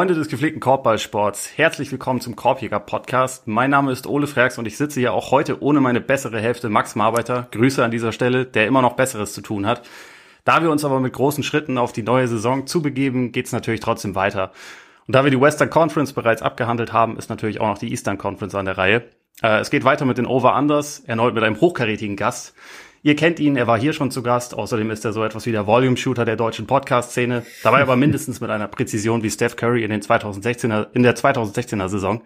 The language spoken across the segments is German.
Freunde des gepflegten Korbballsports, herzlich willkommen zum Korbjäger Podcast. Mein Name ist Ole Freaks und ich sitze hier auch heute ohne meine bessere Hälfte Max Marbeiter. Grüße an dieser Stelle, der immer noch Besseres zu tun hat. Da wir uns aber mit großen Schritten auf die neue Saison zubegeben, geht's natürlich trotzdem weiter. Und da wir die Western Conference bereits abgehandelt haben, ist natürlich auch noch die Eastern Conference an der Reihe. Äh, es geht weiter mit den Over-Unders, erneut mit einem hochkarätigen Gast. Ihr kennt ihn, er war hier schon zu Gast. Außerdem ist er so etwas wie der Volume-Shooter der deutschen Podcast-Szene. Dabei aber mindestens mit einer Präzision wie Steph Curry in, den 2016er, in der 2016er Saison.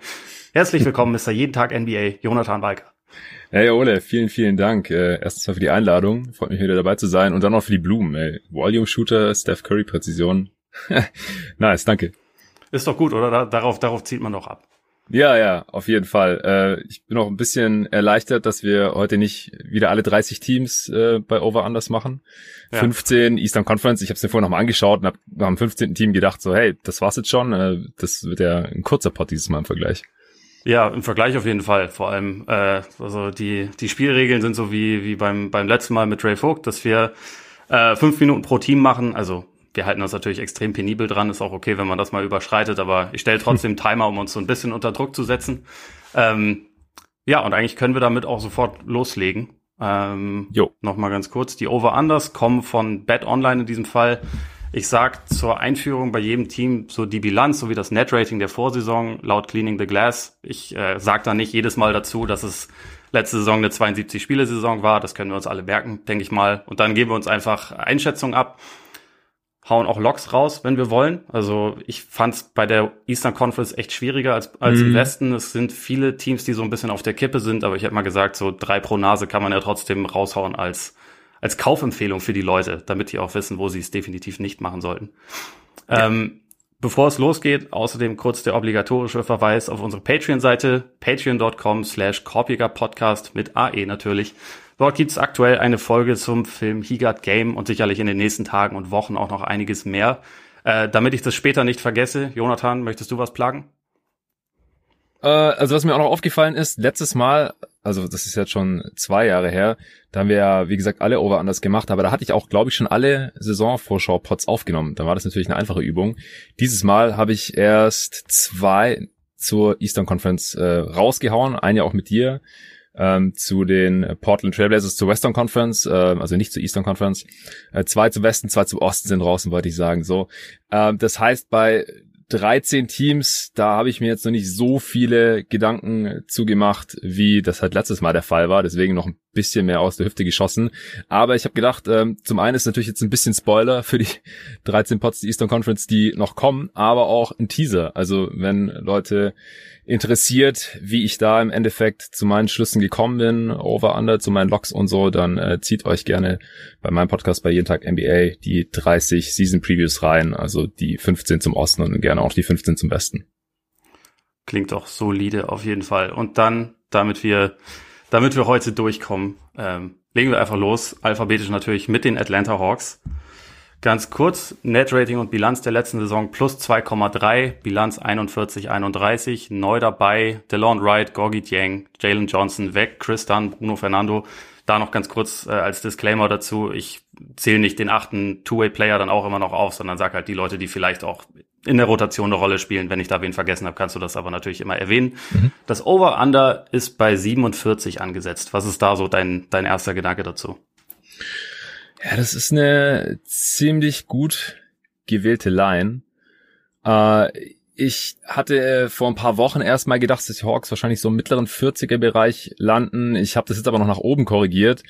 Herzlich willkommen, Mr. Jeden Tag NBA, Jonathan Walker. Hey Ole, vielen, vielen Dank. Äh, erstens mal für die Einladung. Freut mich wieder dabei zu sein. Und dann auch für die Blumen. Ey. Volume-Shooter, Steph Curry-Präzision. nice, danke. Ist doch gut, oder? Darauf, darauf zieht man doch ab. Ja, ja, auf jeden Fall. Äh, ich bin auch ein bisschen erleichtert, dass wir heute nicht wieder alle 30 Teams äh, bei Over Anders machen. Ja. 15 Eastern Conference. Ich habe es mir vorher nochmal angeschaut und habe am 15. Team gedacht, so hey, das war's jetzt schon. Äh, das wird ja ein kurzer Pot dieses Mal im Vergleich. Ja, im Vergleich auf jeden Fall. Vor allem, äh, also die die Spielregeln sind so wie wie beim beim letzten Mal mit Ray Vogt, dass wir äh, fünf Minuten pro Team machen. Also wir halten uns natürlich extrem penibel dran, ist auch okay, wenn man das mal überschreitet, aber ich stelle trotzdem Timer, um uns so ein bisschen unter Druck zu setzen. Ähm, ja, und eigentlich können wir damit auch sofort loslegen. Ähm, jo. Nochmal ganz kurz. Die Over-Unders kommen von Bet Online in diesem Fall. Ich sag zur Einführung bei jedem Team so die Bilanz sowie das Net-Rating der Vorsaison laut Cleaning the Glass. Ich äh, sag da nicht jedes Mal dazu, dass es letzte Saison eine 72-Spiele-Saison war. Das können wir uns alle merken, denke ich mal. Und dann geben wir uns einfach Einschätzung ab hauen auch Logs raus, wenn wir wollen. Also ich fand es bei der Eastern Conference echt schwieriger als, als mhm. im Westen. Es sind viele Teams, die so ein bisschen auf der Kippe sind, aber ich hätte mal gesagt, so drei pro Nase kann man ja trotzdem raushauen als, als Kaufempfehlung für die Leute, damit die auch wissen, wo sie es definitiv nicht machen sollten. Ja. Ähm, bevor es losgeht, außerdem kurz der obligatorische Verweis auf unsere Patreon-Seite, patreon.com slash Podcast mit AE natürlich. Dort gibt es aktuell eine Folge zum Film He Got Game und sicherlich in den nächsten Tagen und Wochen auch noch einiges mehr. Äh, damit ich das später nicht vergesse, Jonathan, möchtest du was plagen? Äh, also was mir auch noch aufgefallen ist, letztes Mal, also das ist jetzt schon zwei Jahre her, da haben wir ja, wie gesagt, alle Over anders gemacht, aber da hatte ich auch, glaube ich, schon alle Saisonvorschau-Pots aufgenommen. Da war das natürlich eine einfache Übung. Dieses Mal habe ich erst zwei zur Eastern Conference äh, rausgehauen, eine auch mit dir ähm, zu den Portland Trailblazers zur Western Conference, äh, also nicht zur Eastern Conference. Äh, zwei zum Westen, zwei zum Osten sind draußen, wollte ich sagen. So, äh, das heißt bei 13 Teams, da habe ich mir jetzt noch nicht so viele Gedanken zugemacht, wie das halt letztes Mal der Fall war. Deswegen noch ein bisschen mehr aus der Hüfte geschossen. Aber ich habe gedacht, ähm, zum einen ist natürlich jetzt ein bisschen Spoiler für die 13 Pots der Eastern Conference, die noch kommen, aber auch ein Teaser. Also wenn Leute interessiert, wie ich da im Endeffekt zu meinen Schlüssen gekommen bin, over under zu meinen Logs und so, dann äh, zieht euch gerne bei meinem Podcast bei jeden Tag NBA die 30 Season Previews rein, also die 15 zum Osten und gerne auch die 15 zum Westen. Klingt doch solide auf jeden Fall. Und dann, damit wir, damit wir heute durchkommen, ähm, legen wir einfach los. Alphabetisch natürlich mit den Atlanta Hawks. Ganz kurz, Net-Rating und Bilanz der letzten Saison plus 2,3, Bilanz 41-31, neu dabei, DeLon Wright, Gorgie Dieng, Jalen Johnson weg, Chris Dunn, Bruno Fernando. Da noch ganz kurz äh, als Disclaimer dazu, ich zähle nicht den achten Two-Way-Player dann auch immer noch auf, sondern sag halt die Leute, die vielleicht auch in der Rotation eine Rolle spielen. Wenn ich da wen vergessen habe, kannst du das aber natürlich immer erwähnen. Mhm. Das Over-Under ist bei 47 angesetzt. Was ist da so dein, dein erster Gedanke dazu? Ja, das ist eine ziemlich gut gewählte Line. Äh, ich hatte vor ein paar Wochen erstmal gedacht, dass die Hawks wahrscheinlich so im mittleren 40er Bereich landen. Ich habe das jetzt aber noch nach oben korrigiert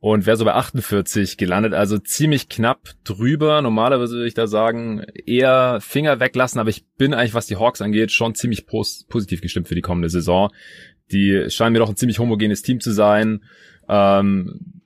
und wäre so bei 48 gelandet, also ziemlich knapp drüber. Normalerweise würde ich da sagen, eher Finger weglassen, aber ich bin eigentlich, was die Hawks angeht, schon ziemlich pos positiv gestimmt für die kommende Saison. Die scheinen mir doch ein ziemlich homogenes Team zu sein. Ähm,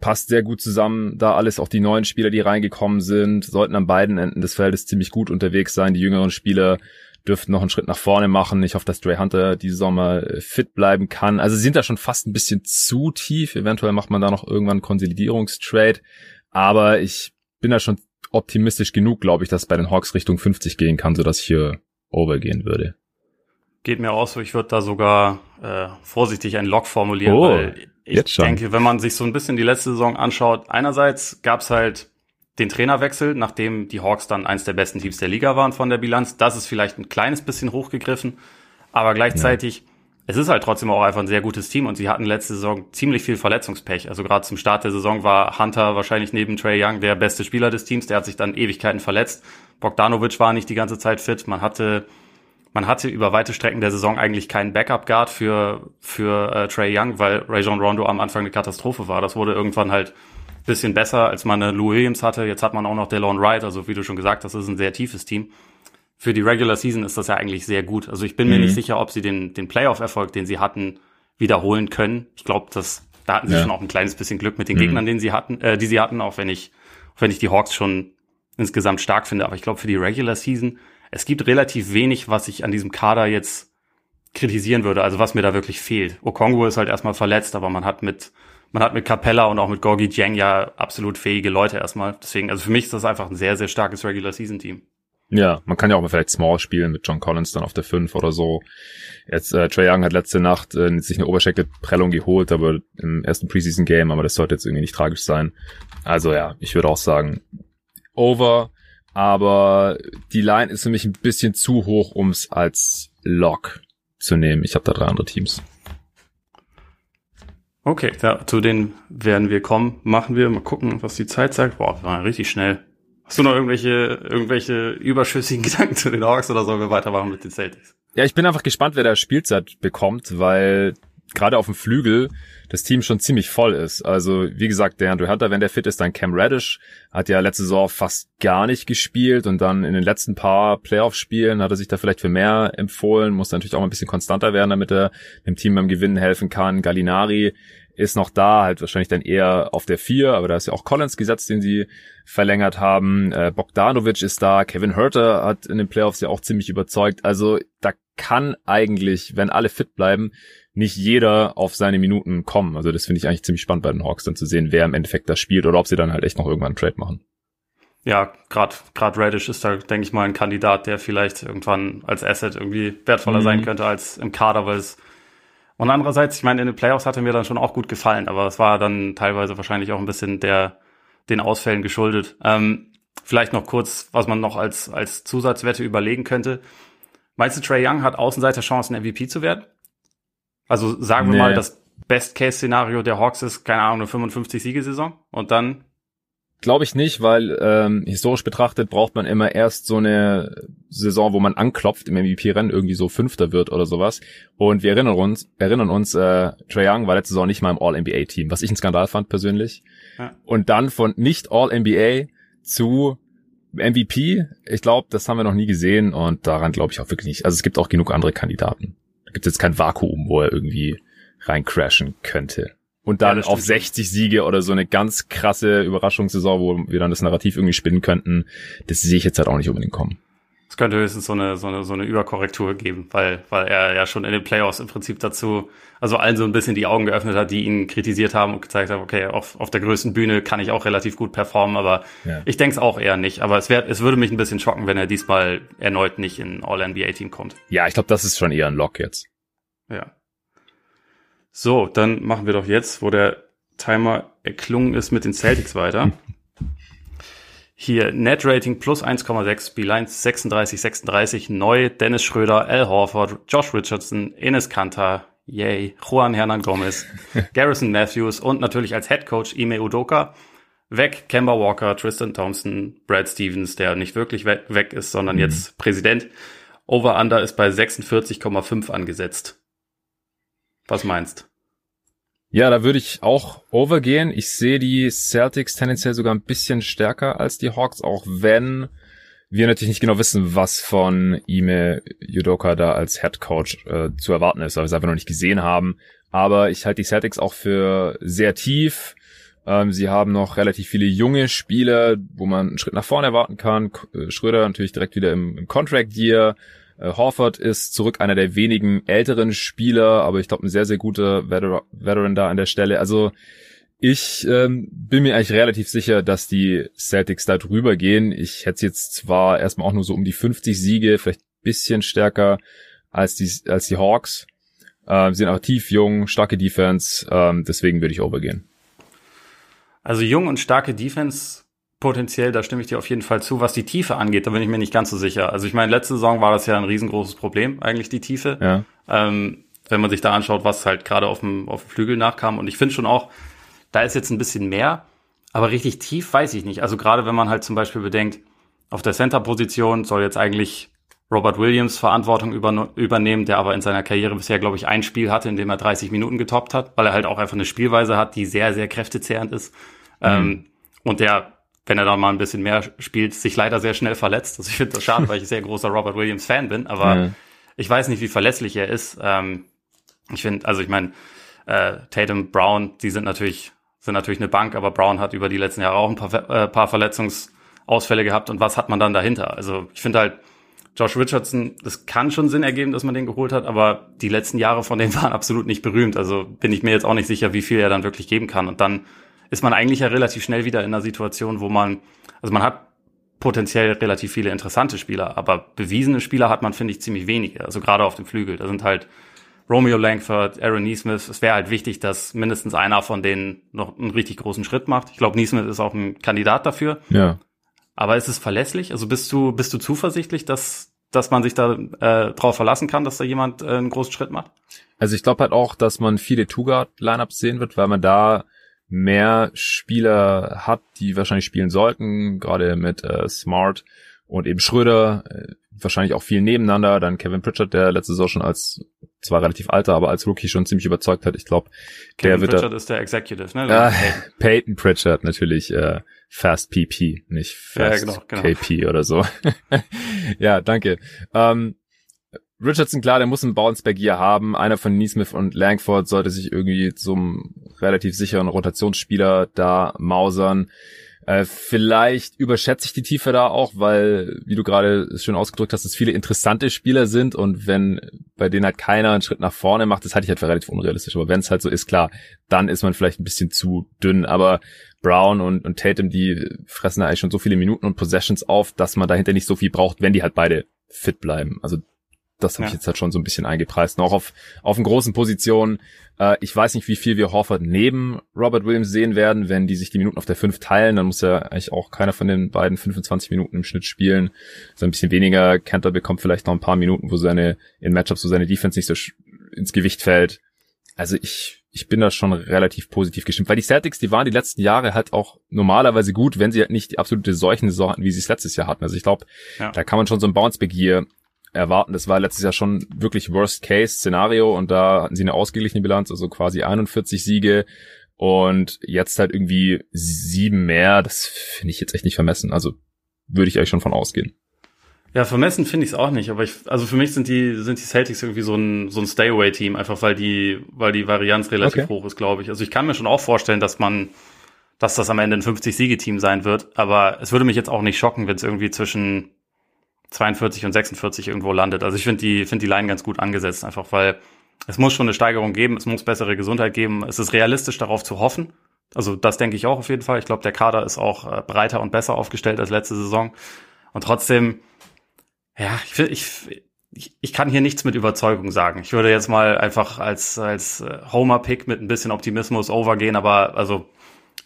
passt sehr gut zusammen, da alles, auch die neuen Spieler, die reingekommen sind, sollten an beiden Enden des Feldes ziemlich gut unterwegs sein. Die jüngeren Spieler dürften noch einen Schritt nach vorne machen. Ich hoffe, dass Dre Hunter diese Sommer äh, fit bleiben kann. Also sie sind da schon fast ein bisschen zu tief. Eventuell macht man da noch irgendwann einen Konsolidierungstrade. Aber ich bin da schon optimistisch genug, glaube ich, dass bei den Hawks Richtung 50 gehen kann, sodass ich hier overgehen würde. Geht mir auch so, ich würde da sogar äh, vorsichtig ein Log formulieren, oh. weil ich denke, wenn man sich so ein bisschen die letzte Saison anschaut, einerseits gab es halt den Trainerwechsel, nachdem die Hawks dann eins der besten Teams der Liga waren von der Bilanz. Das ist vielleicht ein kleines bisschen hochgegriffen, aber gleichzeitig, ja. es ist halt trotzdem auch einfach ein sehr gutes Team und sie hatten letzte Saison ziemlich viel Verletzungspech. Also gerade zum Start der Saison war Hunter wahrscheinlich neben Trey Young der beste Spieler des Teams, der hat sich dann Ewigkeiten verletzt. Bogdanovic war nicht die ganze Zeit fit. Man hatte man hatte über weite Strecken der Saison eigentlich keinen Backup-Guard für, für äh, Trey Young, weil Rajon Rondo am Anfang eine Katastrophe war. Das wurde irgendwann halt bisschen besser, als man eine Lou Williams hatte. Jetzt hat man auch noch Delon Wright, also wie du schon gesagt hast, das ist ein sehr tiefes Team. Für die Regular Season ist das ja eigentlich sehr gut. Also ich bin mhm. mir nicht sicher, ob sie den, den Playoff-Erfolg, den sie hatten, wiederholen können. Ich glaube, dass da hatten sie ja. schon auch ein kleines bisschen Glück mit den mhm. Gegnern, den sie hatten, äh, die sie hatten, auch wenn ich, auch wenn ich die Hawks schon insgesamt stark finde. Aber ich glaube, für die Regular Season es gibt relativ wenig, was ich an diesem Kader jetzt kritisieren würde, also was mir da wirklich fehlt. Okongo ist halt erstmal verletzt, aber man hat mit man hat mit Capella und auch mit Gorgi Jang ja absolut fähige Leute erstmal. Deswegen, also für mich ist das einfach ein sehr, sehr starkes Regular Season Team. Ja, man kann ja auch mal vielleicht Small spielen mit John Collins dann auf der 5 oder so. Jetzt, äh, Trey Young hat letzte Nacht äh, sich eine Oberschenkelprellung geholt, aber im ersten Preseason Game, aber das sollte jetzt irgendwie nicht tragisch sein. Also ja, ich würde auch sagen, over aber die Line ist für mich ein bisschen zu hoch, um es als Lock zu nehmen. Ich habe da drei andere Teams. Okay, ja, zu denen werden wir kommen. Machen wir mal gucken, was die Zeit sagt. Boah, wir waren richtig schnell. Hast du noch irgendwelche, irgendwelche überschüssigen Gedanken zu den Hawks oder sollen wir weitermachen mit den Celtics? Ja, ich bin einfach gespannt, wer da Spielzeit bekommt, weil gerade auf dem Flügel das Team schon ziemlich voll ist. Also wie gesagt, der Andrew Hunter, wenn der fit ist, dann Cam Reddish hat ja letzte Saison fast gar nicht gespielt und dann in den letzten paar Playoff-Spielen hat er sich da vielleicht für mehr empfohlen, muss natürlich auch ein bisschen konstanter werden, damit er dem Team beim Gewinnen helfen kann. Gallinari ist noch da, halt wahrscheinlich dann eher auf der vier, aber da ist ja auch Collins gesetzt, den sie verlängert haben. Äh, Bogdanovic ist da, Kevin Herter hat in den Playoffs ja auch ziemlich überzeugt. Also da kann eigentlich, wenn alle fit bleiben, nicht jeder auf seine Minuten kommen. Also das finde ich eigentlich ziemlich spannend bei den Hawks dann zu sehen, wer im Endeffekt das spielt oder ob sie dann halt echt noch irgendwann einen Trade machen. Ja, gerade gerade Radish ist da, denke ich mal, ein Kandidat, der vielleicht irgendwann als Asset irgendwie wertvoller mhm. sein könnte als im Kader, weil es und andererseits, ich meine, in den Playoffs hatte mir dann schon auch gut gefallen, aber es war dann teilweise wahrscheinlich auch ein bisschen der den Ausfällen geschuldet. Ähm, vielleicht noch kurz, was man noch als als Zusatzwette überlegen könnte. Meinst du, Trey Young hat Außenseiterchancen, MVP zu werden? Also sagen wir nee. mal, das Best-Case-Szenario der Hawks ist, keine Ahnung, eine 55-Siegesaison und dann Glaube ich nicht, weil ähm, historisch betrachtet braucht man immer erst so eine Saison, wo man anklopft im MVP-Rennen, irgendwie so Fünfter wird oder sowas. Und wir erinnern uns, erinnern uns, äh, Trae Young war letzte Saison nicht mal im All-NBA-Team, was ich ein Skandal fand persönlich. Ja. Und dann von nicht All-NBA zu MVP, ich glaube, das haben wir noch nie gesehen und daran glaube ich auch wirklich nicht. Also es gibt auch genug andere Kandidaten gibt jetzt kein Vakuum, wo er irgendwie reincrashen könnte. Und dann ja, auf 60 Siege oder so eine ganz krasse Überraschungssaison, wo wir dann das Narrativ irgendwie spinnen könnten, das sehe ich jetzt halt auch nicht unbedingt kommen. Es könnte höchstens so eine, so eine, so eine Überkorrektur geben, weil, weil er ja schon in den Playoffs im Prinzip dazu, also allen so ein bisschen die Augen geöffnet hat, die ihn kritisiert haben und gezeigt haben, okay, auf, auf der größten Bühne kann ich auch relativ gut performen, aber ja. ich denke es auch eher nicht. Aber es, wär, es würde mich ein bisschen schocken, wenn er diesmal erneut nicht in All-NBA-Team kommt. Ja, ich glaube, das ist schon eher ein Lock jetzt. Ja. So, dann machen wir doch jetzt, wo der Timer erklungen ist, mit den Celtics weiter. Hier Net-Rating plus 1,6, Beeline 36, 36, neu Dennis Schröder, Al Horford, Josh Richardson, Ines Kanter, yay, Juan Hernan Gomez, Garrison Matthews und natürlich als Head Coach Ime Udoka. Weg Kemba Walker, Tristan Thompson, Brad Stevens, der nicht wirklich weg, weg ist, sondern mhm. jetzt Präsident. Over-Under ist bei 46,5 angesetzt. Was meinst? Ja, da würde ich auch overgehen. Ich sehe die Celtics tendenziell sogar ein bisschen stärker als die Hawks, auch wenn wir natürlich nicht genau wissen, was von Ime Yudoka da als Head Coach äh, zu erwarten ist, weil wir es einfach noch nicht gesehen haben. Aber ich halte die Celtics auch für sehr tief. Ähm, sie haben noch relativ viele junge Spieler, wo man einen Schritt nach vorne erwarten kann. Äh, Schröder natürlich direkt wieder im, im Contract Year. Äh, Horford ist zurück einer der wenigen älteren Spieler, aber ich glaube ein sehr, sehr guter Veteran, Veteran da an der Stelle. Also ich ähm, bin mir eigentlich relativ sicher, dass die Celtics da drüber gehen. Ich hätte jetzt zwar erstmal auch nur so um die 50 Siege, vielleicht bisschen stärker als die, als die Hawks. Äh, sind aber tief, jung, starke Defense, ähm, deswegen würde ich overgehen. Also jung und starke Defense potenziell, da stimme ich dir auf jeden Fall zu. Was die Tiefe angeht, da bin ich mir nicht ganz so sicher. Also ich meine, letzte Saison war das ja ein riesengroßes Problem, eigentlich die Tiefe. Ja. Ähm, wenn man sich da anschaut, was halt gerade auf dem, auf dem Flügel nachkam. Und ich finde schon auch, da ist jetzt ein bisschen mehr, aber richtig tief weiß ich nicht. Also gerade wenn man halt zum Beispiel bedenkt, auf der Center-Position soll jetzt eigentlich Robert Williams Verantwortung über, übernehmen, der aber in seiner Karriere bisher, glaube ich, ein Spiel hatte, in dem er 30 Minuten getoppt hat, weil er halt auch einfach eine Spielweise hat, die sehr, sehr kräftezehrend ist. Mhm. Ähm, und der, wenn er da mal ein bisschen mehr spielt, sich leider sehr schnell verletzt. Also ich finde das schade, weil ich sehr großer Robert Williams Fan bin, aber mhm. ich weiß nicht, wie verlässlich er ist. Ähm, ich finde, also ich meine, äh, Tatum, Brown, die sind natürlich, sind natürlich eine Bank, aber Brown hat über die letzten Jahre auch ein paar, äh, paar Verletzungsausfälle gehabt. Und was hat man dann dahinter? Also ich finde halt, Josh Richardson, das kann schon Sinn ergeben, dass man den geholt hat, aber die letzten Jahre von denen waren absolut nicht berühmt. Also bin ich mir jetzt auch nicht sicher, wie viel er dann wirklich geben kann. Und dann ist man eigentlich ja relativ schnell wieder in einer Situation, wo man, also man hat potenziell relativ viele interessante Spieler, aber bewiesene Spieler hat man, finde ich, ziemlich wenige. Also gerade auf dem Flügel. Da sind halt Romeo Langford, Aaron Neesmith. Es wäre halt wichtig, dass mindestens einer von denen noch einen richtig großen Schritt macht. Ich glaube, Neesmith ist auch ein Kandidat dafür. Ja. Aber ist es verlässlich? Also bist du, bist du zuversichtlich, dass, dass man sich da äh, drauf verlassen kann, dass da jemand äh, einen großen Schritt macht? Also ich glaube halt auch, dass man viele Two-Guard-Lineups sehen wird, weil man da mehr Spieler hat, die wahrscheinlich spielen sollten, gerade mit äh, Smart und eben Schröder, äh, wahrscheinlich auch viel nebeneinander, dann Kevin Pritchard, der letzte Saison schon als zwar relativ alter, aber als Rookie schon ziemlich überzeugt hat. Ich glaube, der wird Pritchard da, ist der Executive, ne? Äh, Peyton Pritchard natürlich äh, Fast PP, nicht Fast ja, genau, genau. KP oder so. ja, danke. Ähm, Richardson, klar, der muss einen Bounceback hier haben. Einer von Neesmith und Langford sollte sich irgendwie zum relativ sicheren Rotationsspieler da mausern. Äh, vielleicht überschätze ich die Tiefe da auch, weil, wie du gerade schön ausgedrückt hast, es viele interessante Spieler sind und wenn bei denen halt keiner einen Schritt nach vorne macht, das halte ich halt für relativ unrealistisch. Aber wenn es halt so ist, klar, dann ist man vielleicht ein bisschen zu dünn. Aber Brown und, und Tatum, die fressen da eigentlich schon so viele Minuten und Possessions auf, dass man dahinter nicht so viel braucht, wenn die halt beide fit bleiben. Also das habe ja. ich jetzt halt schon so ein bisschen eingepreist. Noch auf, auf einen großen Positionen. Äh, ich weiß nicht, wie viel wir Horford neben Robert Williams sehen werden. Wenn die sich die Minuten auf der 5 teilen, dann muss ja eigentlich auch keiner von den beiden 25 Minuten im Schnitt spielen. So ein bisschen weniger. Cantor bekommt vielleicht noch ein paar Minuten, wo seine, in Matchups, wo seine Defense nicht so ins Gewicht fällt. Also ich, ich bin da schon relativ positiv gestimmt, weil die Celtics, die waren die letzten Jahre halt auch normalerweise gut, wenn sie halt nicht die absolute Seuchensaison hatten, wie sie es letztes Jahr hatten. Also ich glaube, ja. da kann man schon so ein Bounceback hier erwarten. Das war letztes Jahr schon wirklich Worst-Case-Szenario und da hatten sie eine ausgeglichene Bilanz, also quasi 41 Siege und jetzt halt irgendwie sieben mehr. Das finde ich jetzt echt nicht vermessen. Also würde ich eigentlich schon von ausgehen. Ja, vermessen finde ich es auch nicht, aber ich, also für mich sind die, sind die Celtics irgendwie so ein, so ein Stay-Away-Team, einfach weil die, weil die Varianz relativ okay. hoch ist, glaube ich. Also ich kann mir schon auch vorstellen, dass man, dass das am Ende ein 50-Siege-Team sein wird, aber es würde mich jetzt auch nicht schocken, wenn es irgendwie zwischen 42 und 46 irgendwo landet. Also ich finde die, finde die Line ganz gut angesetzt, einfach weil es muss schon eine Steigerung geben, es muss bessere Gesundheit geben. Es ist realistisch darauf zu hoffen. Also das denke ich auch auf jeden Fall. Ich glaube, der Kader ist auch äh, breiter und besser aufgestellt als letzte Saison. Und trotzdem, ja, ich, ich, ich, ich kann hier nichts mit Überzeugung sagen. Ich würde jetzt mal einfach als, als äh, Homer-Pick mit ein bisschen Optimismus overgehen, aber also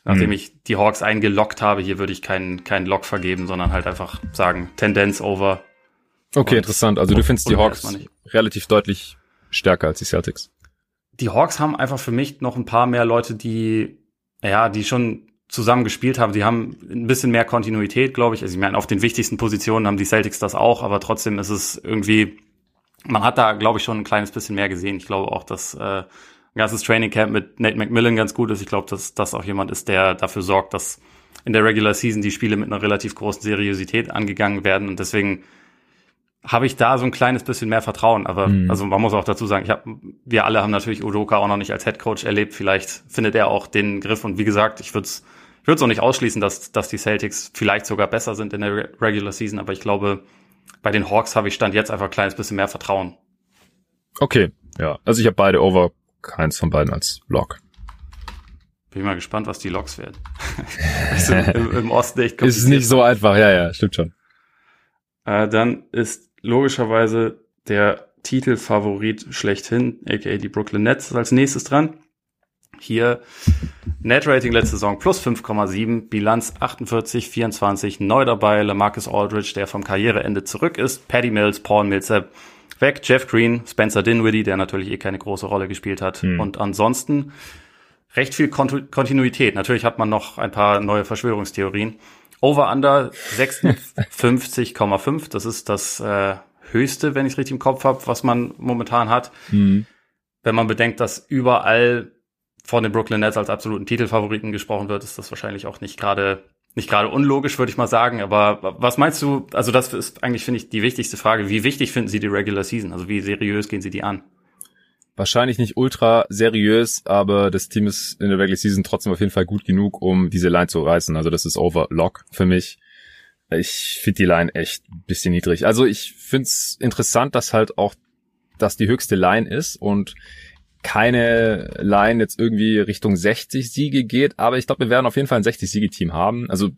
Nachdem hm. ich die Hawks eingeloggt habe, hier würde ich keinen keinen Lock vergeben, sondern halt einfach sagen, Tendenz over. Okay, und, interessant. Also du findest die Hawks relativ deutlich stärker als die Celtics. Die Hawks haben einfach für mich noch ein paar mehr Leute, die, ja, die schon zusammen gespielt haben. Die haben ein bisschen mehr Kontinuität, glaube ich. Also ich meine, auf den wichtigsten Positionen haben die Celtics das auch, aber trotzdem ist es irgendwie, man hat da, glaube ich, schon ein kleines bisschen mehr gesehen. Ich glaube auch, dass äh, ganzes Training Camp mit Nate McMillan ganz gut ist. Ich glaube, dass das auch jemand ist, der dafür sorgt, dass in der Regular Season die Spiele mit einer relativ großen Seriosität angegangen werden. Und deswegen habe ich da so ein kleines bisschen mehr Vertrauen. Aber mhm. also man muss auch dazu sagen, ich hab, wir alle haben natürlich Udoka auch noch nicht als Head Coach erlebt. Vielleicht findet er auch den Griff. Und wie gesagt, ich würde es ich würde es auch nicht ausschließen, dass, dass die Celtics vielleicht sogar besser sind in der Regular Season. Aber ich glaube, bei den Hawks habe ich Stand jetzt einfach ein kleines bisschen mehr Vertrauen. Okay, ja. Also ich habe beide over keins von beiden als Lock. Bin ich mal gespannt, was die Loks werden. also im, im, Osten echt Ist nicht so einfach, ja, ja, stimmt schon. Äh, dann ist logischerweise der Titelfavorit schlechthin, aka die Brooklyn Nets, als nächstes dran. Hier Net-Rating letzte Saison plus 5,7, Bilanz 48, 24, neu dabei Lamarcus Aldridge, der vom Karriereende zurück ist, Paddy Mills, Paul Millsap weg, Jeff Green, Spencer Dinwiddie, der natürlich eh keine große Rolle gespielt hat hm. und ansonsten recht viel Kontinuität. Natürlich hat man noch ein paar neue Verschwörungstheorien. Over-Under 56,5, das ist das äh, höchste, wenn ich es richtig im Kopf habe, was man momentan hat. Mhm. Wenn man bedenkt, dass überall von den Brooklyn Nets als absoluten Titelfavoriten gesprochen wird, ist das wahrscheinlich auch nicht gerade nicht gerade unlogisch, würde ich mal sagen. Aber was meinst du? Also das ist eigentlich finde ich die wichtigste Frage. Wie wichtig finden Sie die Regular Season? Also wie seriös gehen Sie die an? Wahrscheinlich nicht ultra seriös, aber das Team ist in der Regular Season trotzdem auf jeden Fall gut genug, um diese Line zu reißen. Also das ist Overlock für mich. Ich finde die Line echt ein bisschen niedrig. Also ich finde es interessant, dass halt auch das die höchste Line ist und keine Line jetzt irgendwie Richtung 60 Siege geht, aber ich glaube, wir werden auf jeden Fall ein 60 Siege Team haben. Also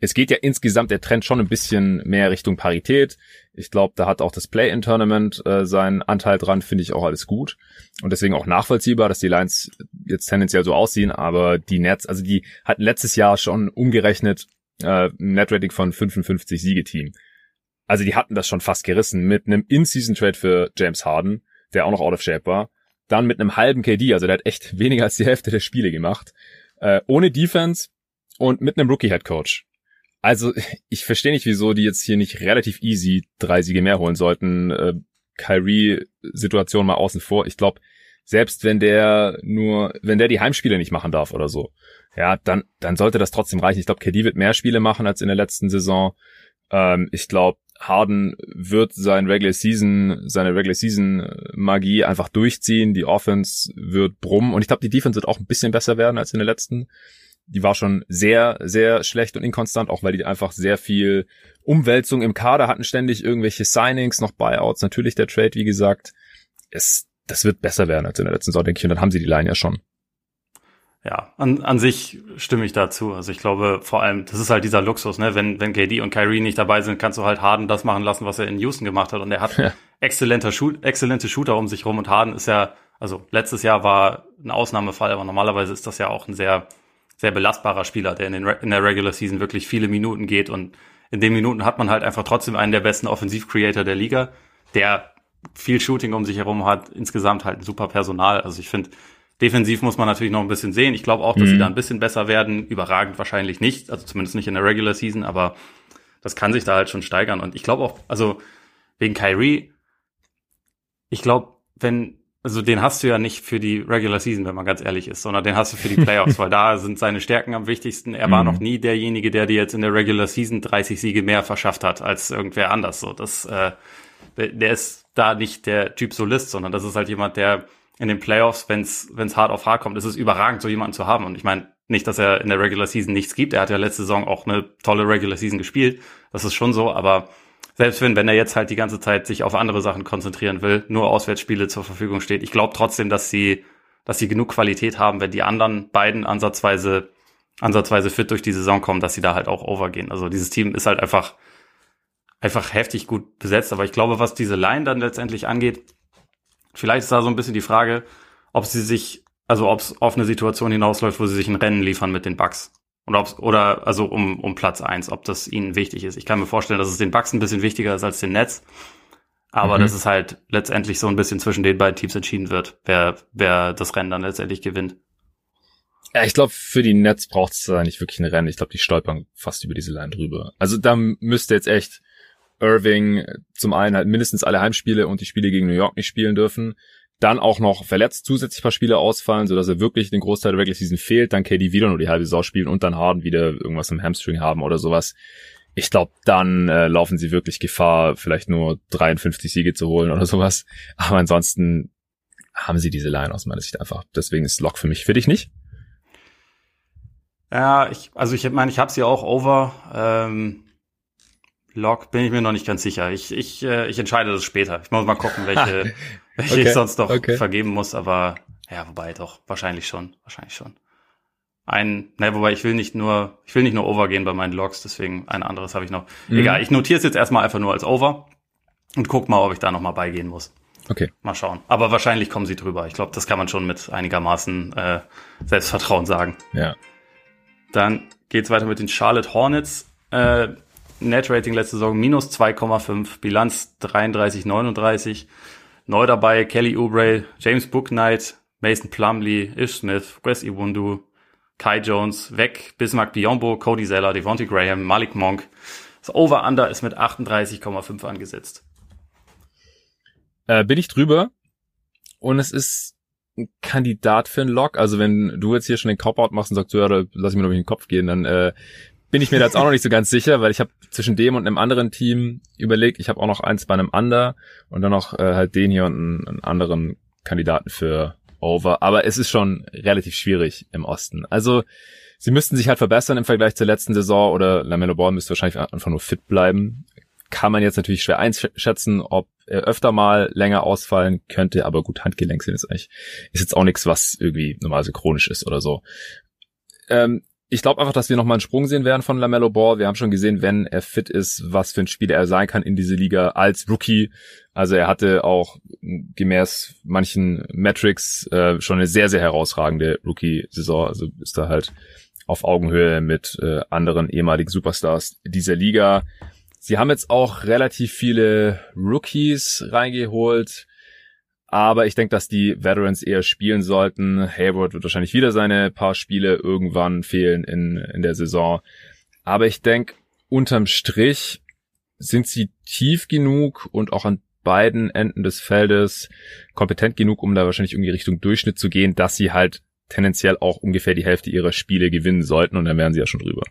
es geht ja insgesamt der Trend schon ein bisschen mehr Richtung Parität. Ich glaube, da hat auch das Play-in-Tournament äh, seinen Anteil dran, finde ich auch alles gut und deswegen auch nachvollziehbar, dass die Lines jetzt tendenziell so aussehen, aber die Nets, also die hatten letztes Jahr schon umgerechnet äh, ein Net-Rating von 55 Siege-Team. Also die hatten das schon fast gerissen mit einem In-Season-Trade für James Harden, der auch noch out of shape war. Dann mit einem halben KD, also der hat echt weniger als die Hälfte der Spiele gemacht. Äh, ohne Defense und mit einem Rookie-Head-Coach. Also ich verstehe nicht, wieso die jetzt hier nicht relativ easy drei Siege mehr holen sollten. Äh, Kyrie-Situation mal außen vor. Ich glaube, selbst wenn der nur, wenn der die Heimspiele nicht machen darf oder so, ja, dann, dann sollte das trotzdem reichen. Ich glaube, KD wird mehr Spiele machen als in der letzten Saison. Ähm, ich glaube, Harden wird sein Regular Season, seine Regular Season Magie einfach durchziehen. Die Offense wird brummen und ich glaube, die Defense wird auch ein bisschen besser werden als in der letzten. Die war schon sehr, sehr schlecht und inkonstant, auch weil die einfach sehr viel Umwälzung im Kader hatten, ständig irgendwelche Signings, noch Buyouts, natürlich der Trade, wie gesagt. Es, das wird besser werden als in der letzten Saison, denke ich, und dann haben sie die Line ja schon ja, an, an sich stimme ich dazu. Also ich glaube vor allem, das ist halt dieser Luxus, ne? Wenn, wenn KD und Kyrie nicht dabei sind, kannst du halt Harden das machen lassen, was er in Houston gemacht hat. Und er hat ja. exzellenter Shoot, exzellente Shooter um sich rum. Und Harden ist ja, also letztes Jahr war ein Ausnahmefall, aber normalerweise ist das ja auch ein sehr, sehr belastbarer Spieler, der in, den, in der Regular Season wirklich viele Minuten geht. Und in den Minuten hat man halt einfach trotzdem einen der besten Offensiv-Creator der Liga, der viel Shooting um sich herum hat, insgesamt halt ein super Personal. Also ich finde, Defensiv muss man natürlich noch ein bisschen sehen. Ich glaube auch, dass mhm. sie da ein bisschen besser werden. Überragend wahrscheinlich nicht, also zumindest nicht in der Regular Season, aber das kann sich da halt schon steigern. Und ich glaube auch, also wegen Kyrie, ich glaube, wenn, also den hast du ja nicht für die Regular Season, wenn man ganz ehrlich ist, sondern den hast du für die Playoffs, weil da sind seine Stärken am wichtigsten. Er war mhm. noch nie derjenige, der dir jetzt in der Regular Season 30 Siege mehr verschafft hat als irgendwer anders. So, das, äh, der ist da nicht der Typ Solist, sondern das ist halt jemand, der in den Playoffs, wenn es hart auf hart kommt, ist es überragend, so jemanden zu haben. Und ich meine, nicht, dass er in der Regular Season nichts gibt. Er hat ja letzte Saison auch eine tolle Regular Season gespielt. Das ist schon so, aber selbst wenn, wenn er jetzt halt die ganze Zeit sich auf andere Sachen konzentrieren will, nur Auswärtsspiele zur Verfügung steht, ich glaube trotzdem, dass sie, dass sie genug Qualität haben, wenn die anderen beiden ansatzweise, ansatzweise fit durch die Saison kommen, dass sie da halt auch overgehen. Also dieses Team ist halt einfach, einfach heftig gut besetzt. Aber ich glaube, was diese Line dann letztendlich angeht, Vielleicht ist da so ein bisschen die Frage, ob sie sich, also ob es auf eine Situation hinausläuft, wo sie sich ein Rennen liefern mit den Bugs. Oder, ob's, oder also um, um Platz eins, ob das ihnen wichtig ist. Ich kann mir vorstellen, dass es den Bugs ein bisschen wichtiger ist als den Netz. Aber mhm. dass es halt letztendlich so ein bisschen zwischen den beiden Teams entschieden wird, wer, wer das Rennen dann letztendlich gewinnt. Ja, ich glaube, für die Nets braucht es da nicht wirklich ein Rennen. Ich glaube, die stolpern fast über diese Line drüber. Also da müsste jetzt echt Irving zum einen halt mindestens alle Heimspiele und die Spiele gegen New York nicht spielen dürfen. Dann auch noch verletzt zusätzlich paar Spiele ausfallen, sodass er wirklich den Großteil der Regular Season fehlt. Dann KD wieder nur die halbe Saison spielen und dann Harden wieder irgendwas im Hamstring haben oder sowas. Ich glaube, dann äh, laufen sie wirklich Gefahr, vielleicht nur 53 Siege zu holen oder sowas. Aber ansonsten haben sie diese Line aus meiner Sicht einfach. Deswegen ist Lock für mich. Für dich nicht? Ja, ich, also ich meine, ich habe sie auch over. Ähm Log bin ich mir noch nicht ganz sicher. Ich, ich, äh, ich entscheide das später. Ich muss mal gucken, welche, welche okay. ich sonst noch okay. vergeben muss, aber ja, wobei doch, wahrscheinlich schon, wahrscheinlich schon. Ein, ne, wobei ich will nicht nur, ich will nicht nur over gehen bei meinen Logs, deswegen ein anderes habe ich noch. Mhm. Egal, ich notiere es jetzt erstmal einfach nur als over und guck mal, ob ich da noch mal beigehen muss. Okay. Mal schauen. Aber wahrscheinlich kommen sie drüber. Ich glaube, das kann man schon mit einigermaßen äh, Selbstvertrauen sagen. Ja. Dann geht's weiter mit den Charlotte Hornets. Äh, Net-Rating letzte Saison minus 2,5, Bilanz 33, 39. Neu dabei Kelly Oubre, James Booknight, Mason Plumley, Ish Smith, Wes Iwundu, Kai Jones, weg, Bismarck Biombo, Cody Zeller, Devontae Graham, Malik Monk. Das Over-Under ist mit 38,5 angesetzt. Äh, bin ich drüber und es ist ein Kandidat für einen Lock. Also wenn du jetzt hier schon den Cop-Out machst und sagst, ja, da lass ich mir noch in den Kopf gehen, dann äh, bin ich mir da jetzt auch noch nicht so ganz sicher, weil ich habe zwischen dem und einem anderen Team überlegt, ich habe auch noch eins bei einem Under und dann noch äh, halt den hier und einen, einen anderen Kandidaten für Over. Aber es ist schon relativ schwierig im Osten. Also sie müssten sich halt verbessern im Vergleich zur letzten Saison oder Lamello Ball müsste wahrscheinlich einfach nur fit bleiben. Kann man jetzt natürlich schwer einschätzen, ob er öfter mal länger ausfallen könnte, aber gut, Handgelenk sind jetzt eigentlich, ist jetzt auch nichts, was irgendwie normal so chronisch ist oder so. Ähm, ich glaube einfach, dass wir nochmal einen Sprung sehen werden von Lamello Ball. Wir haben schon gesehen, wenn er fit ist, was für ein Spieler er sein kann in diese Liga als Rookie. Also er hatte auch gemäß manchen Metrics äh, schon eine sehr, sehr herausragende Rookie-Saison. Also ist da halt auf Augenhöhe mit äh, anderen ehemaligen Superstars dieser Liga. Sie haben jetzt auch relativ viele Rookies reingeholt. Aber ich denke, dass die Veterans eher spielen sollten. Hayward wird wahrscheinlich wieder seine paar Spiele irgendwann fehlen in, in der Saison. Aber ich denke, unterm Strich sind sie tief genug und auch an beiden Enden des Feldes kompetent genug, um da wahrscheinlich irgendwie Richtung Durchschnitt zu gehen, dass sie halt tendenziell auch ungefähr die Hälfte ihrer Spiele gewinnen sollten und dann wären sie ja schon drüber.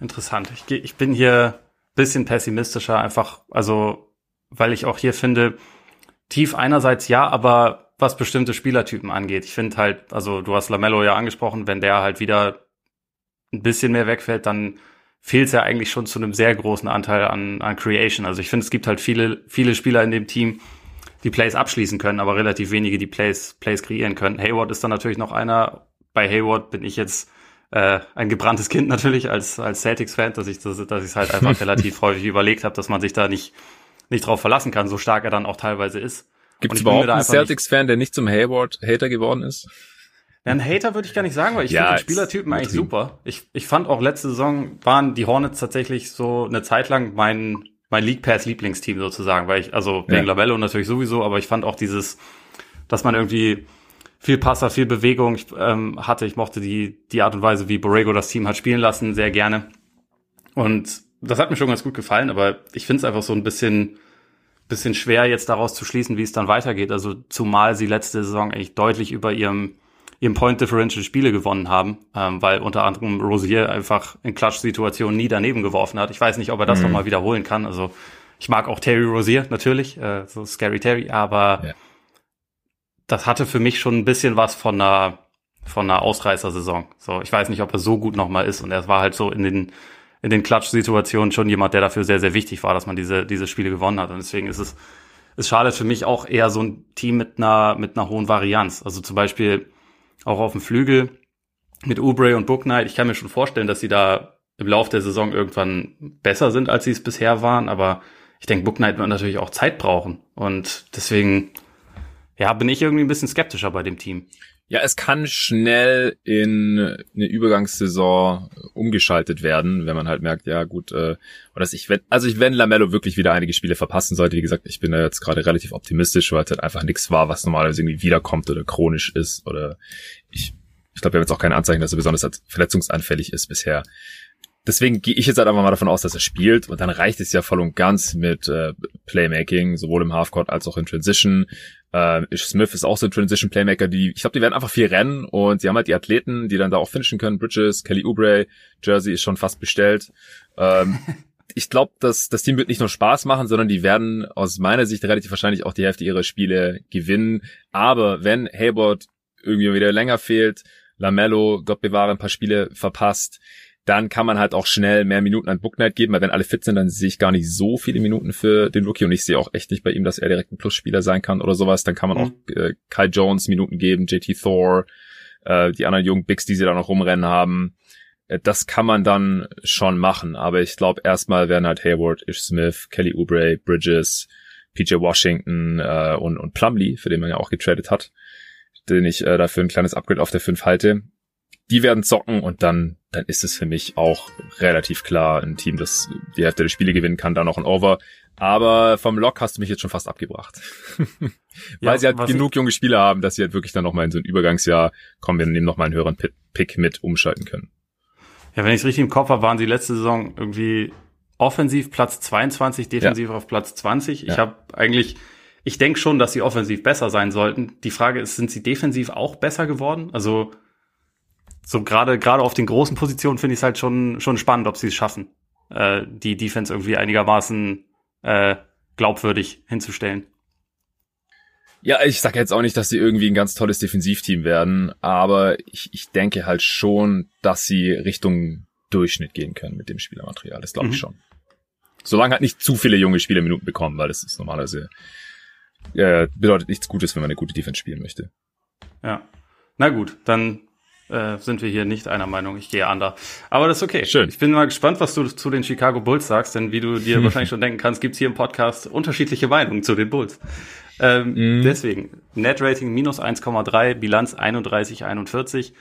Interessant. Ich, ich bin hier bisschen pessimistischer, einfach, also, weil ich auch hier finde, tief einerseits ja, aber was bestimmte Spielertypen angeht. Ich finde halt, also du hast Lamello ja angesprochen, wenn der halt wieder ein bisschen mehr wegfällt, dann fehlt es ja eigentlich schon zu einem sehr großen Anteil an, an Creation. Also ich finde, es gibt halt viele, viele Spieler in dem Team, die Plays abschließen können, aber relativ wenige, die Plays, Plays kreieren können. Hayward ist dann natürlich noch einer. Bei Hayward bin ich jetzt äh, ein gebranntes Kind natürlich als, als Celtics-Fan, dass ich das, dass ich es halt einfach relativ häufig überlegt habe, dass man sich da nicht nicht drauf verlassen kann, so stark er dann auch teilweise ist. Gibt es überhaupt einen Celtics-Fan, der nicht zum Hayward-Hater geworden ist? Ja, ein Hater würde ich gar nicht sagen, weil ich ja, finde den Spielertypen eigentlich super. Ich, ich fand auch letzte Saison waren die Hornets tatsächlich so eine Zeit lang mein, mein League Pass Lieblingsteam sozusagen, weil ich, also wegen ja. Labello natürlich sowieso, aber ich fand auch dieses, dass man irgendwie viel Passer, viel Bewegung ähm, hatte. Ich mochte die, die Art und Weise, wie Borrego das Team hat spielen lassen, sehr gerne. Und das hat mir schon ganz gut gefallen, aber ich finde es einfach so ein bisschen, bisschen schwer, jetzt daraus zu schließen, wie es dann weitergeht. Also zumal sie letzte Saison eigentlich deutlich über ihrem, ihrem Point Differential Spiele gewonnen haben, ähm, weil unter anderem Rosier einfach in Klatsch-Situationen nie daneben geworfen hat. Ich weiß nicht, ob er das mhm. nochmal wiederholen kann. Also ich mag auch Terry Rosier natürlich, äh, so Scary Terry, aber ja. das hatte für mich schon ein bisschen was von einer von einer Ausreißersaison. So, ich weiß nicht, ob er so gut nochmal ist und er war halt so in den in den Klatsch-Situationen schon jemand, der dafür sehr, sehr wichtig war, dass man diese, diese Spiele gewonnen hat. Und deswegen ist es, ist schade für mich auch eher so ein Team mit einer, mit einer hohen Varianz. Also zum Beispiel auch auf dem Flügel mit Oubre und Booknight. Ich kann mir schon vorstellen, dass sie da im Lauf der Saison irgendwann besser sind, als sie es bisher waren. Aber ich denke, Booknight wird natürlich auch Zeit brauchen. Und deswegen, ja, bin ich irgendwie ein bisschen skeptischer bei dem Team. Ja, es kann schnell in eine Übergangssaison umgeschaltet werden, wenn man halt merkt, ja gut, äh, oder ich wenn, also ich wenn Lamello wirklich wieder einige Spiele verpassen sollte, wie gesagt, ich bin da jetzt gerade relativ optimistisch, weil es halt einfach nichts war, was normalerweise irgendwie wiederkommt oder chronisch ist oder ich ich glaube, wir haben jetzt auch keine Anzeichen, dass er besonders verletzungsanfällig ist bisher. Deswegen gehe ich jetzt halt einfach mal davon aus, dass er spielt und dann reicht es ja voll und ganz mit äh, Playmaking, sowohl im Halfcourt als auch in Transition. Äh, Ish Smith ist auch so ein Transition Playmaker, die, ich glaube, die werden einfach viel rennen und sie haben halt die Athleten, die dann da auch finishen können. Bridges, Kelly Oubre, Jersey ist schon fast bestellt. Ähm, ich glaube, dass das Team wird nicht nur Spaß machen, sondern die werden aus meiner Sicht relativ wahrscheinlich auch die Hälfte ihrer Spiele gewinnen. Aber wenn Hayward irgendwie wieder länger fehlt, Lamello, Gott bewahre, ein paar Spiele verpasst, dann kann man halt auch schnell mehr Minuten an Booknight geben, weil wenn alle fit sind, dann sehe ich gar nicht so viele Minuten für den Rookie und ich sehe auch echt nicht bei ihm, dass er direkt ein Plusspieler sein kann oder sowas. Dann kann man mhm. auch äh, Kai Jones Minuten geben, JT Thor, äh, die anderen jungen Bigs, die sie da noch rumrennen haben. Äh, das kann man dann schon machen, aber ich glaube erstmal werden halt Hayward, Ish Smith, Kelly Oubre, Bridges, PJ Washington äh, und, und Plumlee, für den man ja auch getradet hat, den ich äh, dafür ein kleines Upgrade auf der 5 halte. Die werden zocken und dann, dann ist es für mich auch relativ klar ein Team, das die Hälfte der Spiele gewinnen kann, dann noch ein Over. Aber vom Lock hast du mich jetzt schon fast abgebracht. Weil ja, sie halt genug ich... junge Spieler haben, dass sie halt wirklich dann nochmal in so ein Übergangsjahr kommen, wir nehmen nochmal einen höheren Pick mit umschalten können. Ja, wenn ich es richtig im Kopf habe, waren sie letzte Saison irgendwie offensiv Platz 22, defensiv ja. auf Platz 20. Ja. Ich habe eigentlich, ich denke schon, dass sie offensiv besser sein sollten. Die Frage ist, sind sie defensiv auch besser geworden? Also so gerade gerade auf den großen Positionen finde ich es halt schon schon spannend, ob sie es schaffen, äh, die Defense irgendwie einigermaßen äh, glaubwürdig hinzustellen. Ja, ich sage jetzt auch nicht, dass sie irgendwie ein ganz tolles Defensivteam werden, aber ich, ich denke halt schon, dass sie Richtung Durchschnitt gehen können mit dem Spielermaterial. Das glaube ich mhm. schon. Solange halt nicht zu viele junge Spieler Minuten bekommen, weil das ist normalerweise äh, bedeutet nichts Gutes, wenn man eine gute Defense spielen möchte. Ja. Na gut, dann äh, sind wir hier nicht einer Meinung. Ich gehe ander. Aber das ist okay. Schön. Ich bin mal gespannt, was du zu den Chicago Bulls sagst, denn wie du dir wahrscheinlich schon denken kannst, gibt's hier im Podcast unterschiedliche Meinungen zu den Bulls. Ähm, mm. Deswegen, Net Rating minus 1,3, Bilanz 31, 41.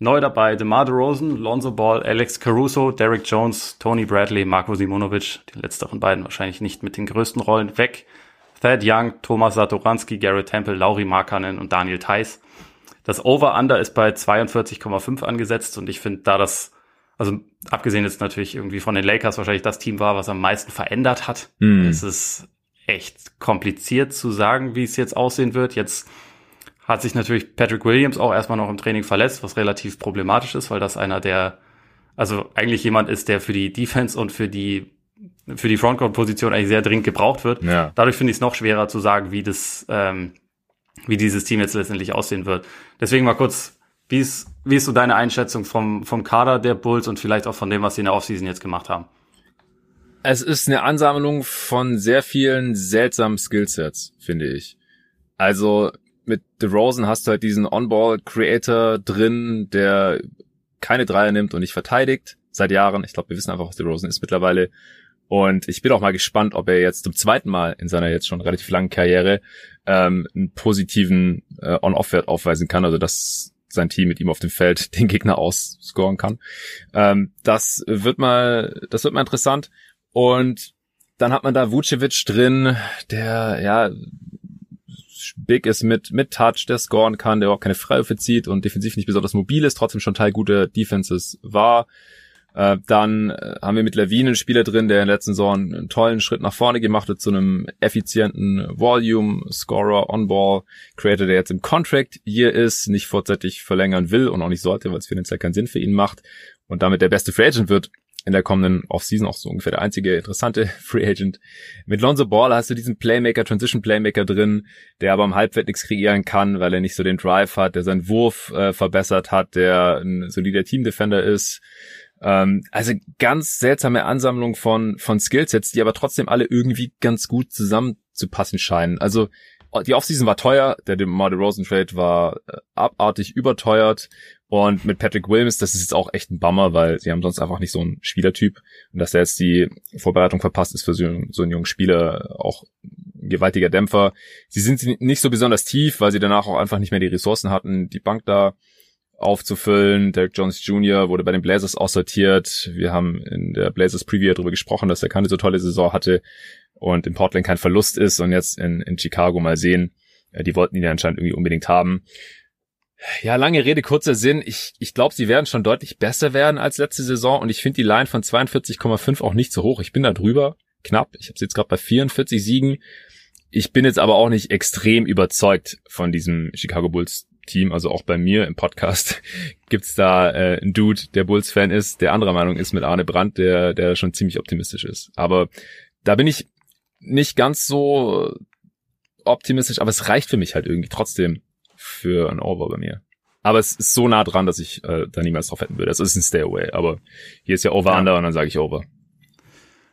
Neu dabei DeMar DeRozan, Lonzo Ball, Alex Caruso, Derek Jones, Tony Bradley, Marco Simonovic, die letzteren beiden wahrscheinlich nicht mit den größten Rollen weg. Thad Young, Thomas Satoranski, Garrett Temple, Lauri Markanen und Daniel Theiss. Das Over-Under ist bei 42,5 angesetzt und ich finde, da das, also abgesehen jetzt natürlich irgendwie von den Lakers wahrscheinlich das Team war, was am meisten verändert hat, mm. ist es echt kompliziert zu sagen, wie es jetzt aussehen wird. Jetzt hat sich natürlich Patrick Williams auch erstmal noch im Training verletzt, was relativ problematisch ist, weil das einer der, also eigentlich jemand ist, der für die Defense und für die für die Frontcourt-Position eigentlich sehr dringend gebraucht wird. Ja. Dadurch finde ich es noch schwerer zu sagen, wie das, ähm, wie dieses Team jetzt letztendlich aussehen wird. Deswegen mal kurz, wie ist, wie ist so deine Einschätzung vom, vom Kader der Bulls und vielleicht auch von dem, was sie in der Offseason jetzt gemacht haben? Es ist eine Ansammlung von sehr vielen seltsamen Skillsets, finde ich. Also mit DeRozan hast du halt diesen On-Ball-Creator drin, der keine Dreier nimmt und nicht verteidigt seit Jahren. Ich glaube, wir wissen einfach, was DeRozan ist mittlerweile. Und ich bin auch mal gespannt, ob er jetzt zum zweiten Mal in seiner jetzt schon relativ langen Karriere ähm, einen positiven äh, On-Off-Wert aufweisen kann, also dass sein Team mit ihm auf dem Feld den Gegner ausscoren kann. Ähm, das wird mal, das wird mal interessant. Und dann hat man da Vucevic drin, der ja big ist mit, mit Touch, der scoren kann, der auch keine Freiwürfe zieht und defensiv nicht besonders mobil ist, trotzdem schon Teil guter Defenses war. Äh, dann äh, haben wir mit Levine einen Spieler drin, der in der letzten Saison einen tollen Schritt nach vorne gemacht hat zu einem effizienten Volume-Scorer, On-Ball-Creator, der jetzt im Contract hier ist, nicht vorzeitig verlängern will und auch nicht sollte, weil es finanziell keinen Sinn für ihn macht und damit der beste Free Agent wird in der kommenden Offseason auch so ungefähr der einzige interessante Free Agent. Mit Lonzo Ball hast du diesen Playmaker, Transition Playmaker drin, der aber im Halbfeld nichts kreieren kann, weil er nicht so den Drive hat, der seinen Wurf äh, verbessert hat, der ein solider Team Defender ist. Ähm, also ganz seltsame Ansammlung von, von Skillsets, die aber trotzdem alle irgendwie ganz gut zusammenzupassen scheinen. Also die Offseason war teuer, der DeMar DeRozan Trade war äh, abartig überteuert und mit Patrick Williams, das ist jetzt auch echt ein Bummer, weil sie haben sonst einfach nicht so einen Spielertyp und dass er jetzt die Vorbereitung verpasst, ist für so, so einen jungen Spieler auch ein gewaltiger Dämpfer. Sie sind nicht so besonders tief, weil sie danach auch einfach nicht mehr die Ressourcen hatten, die Bank da aufzufüllen. Derek Jones Jr. wurde bei den Blazers aussortiert. Wir haben in der Blazers Preview darüber gesprochen, dass er keine so tolle Saison hatte und in Portland kein Verlust ist und jetzt in, in Chicago mal sehen. Die wollten ihn ja anscheinend irgendwie unbedingt haben. Ja, lange Rede, kurzer Sinn. Ich, ich glaube, sie werden schon deutlich besser werden als letzte Saison und ich finde die Line von 42,5 auch nicht so hoch. Ich bin da drüber, knapp. Ich habe jetzt gerade bei 44 Siegen. Ich bin jetzt aber auch nicht extrem überzeugt von diesem Chicago Bulls Team. Also auch bei mir im Podcast gibt's da äh, einen Dude, der Bulls-Fan ist, der anderer Meinung ist mit Arne Brandt, der, der schon ziemlich optimistisch ist. Aber da bin ich nicht ganz so optimistisch, aber es reicht für mich halt irgendwie trotzdem für ein Over bei mir. Aber es ist so nah dran, dass ich äh, da niemals drauf hätten würde. Also es ist ein Stay Away, aber hier ist ja Over ja. Under und dann sage ich Over.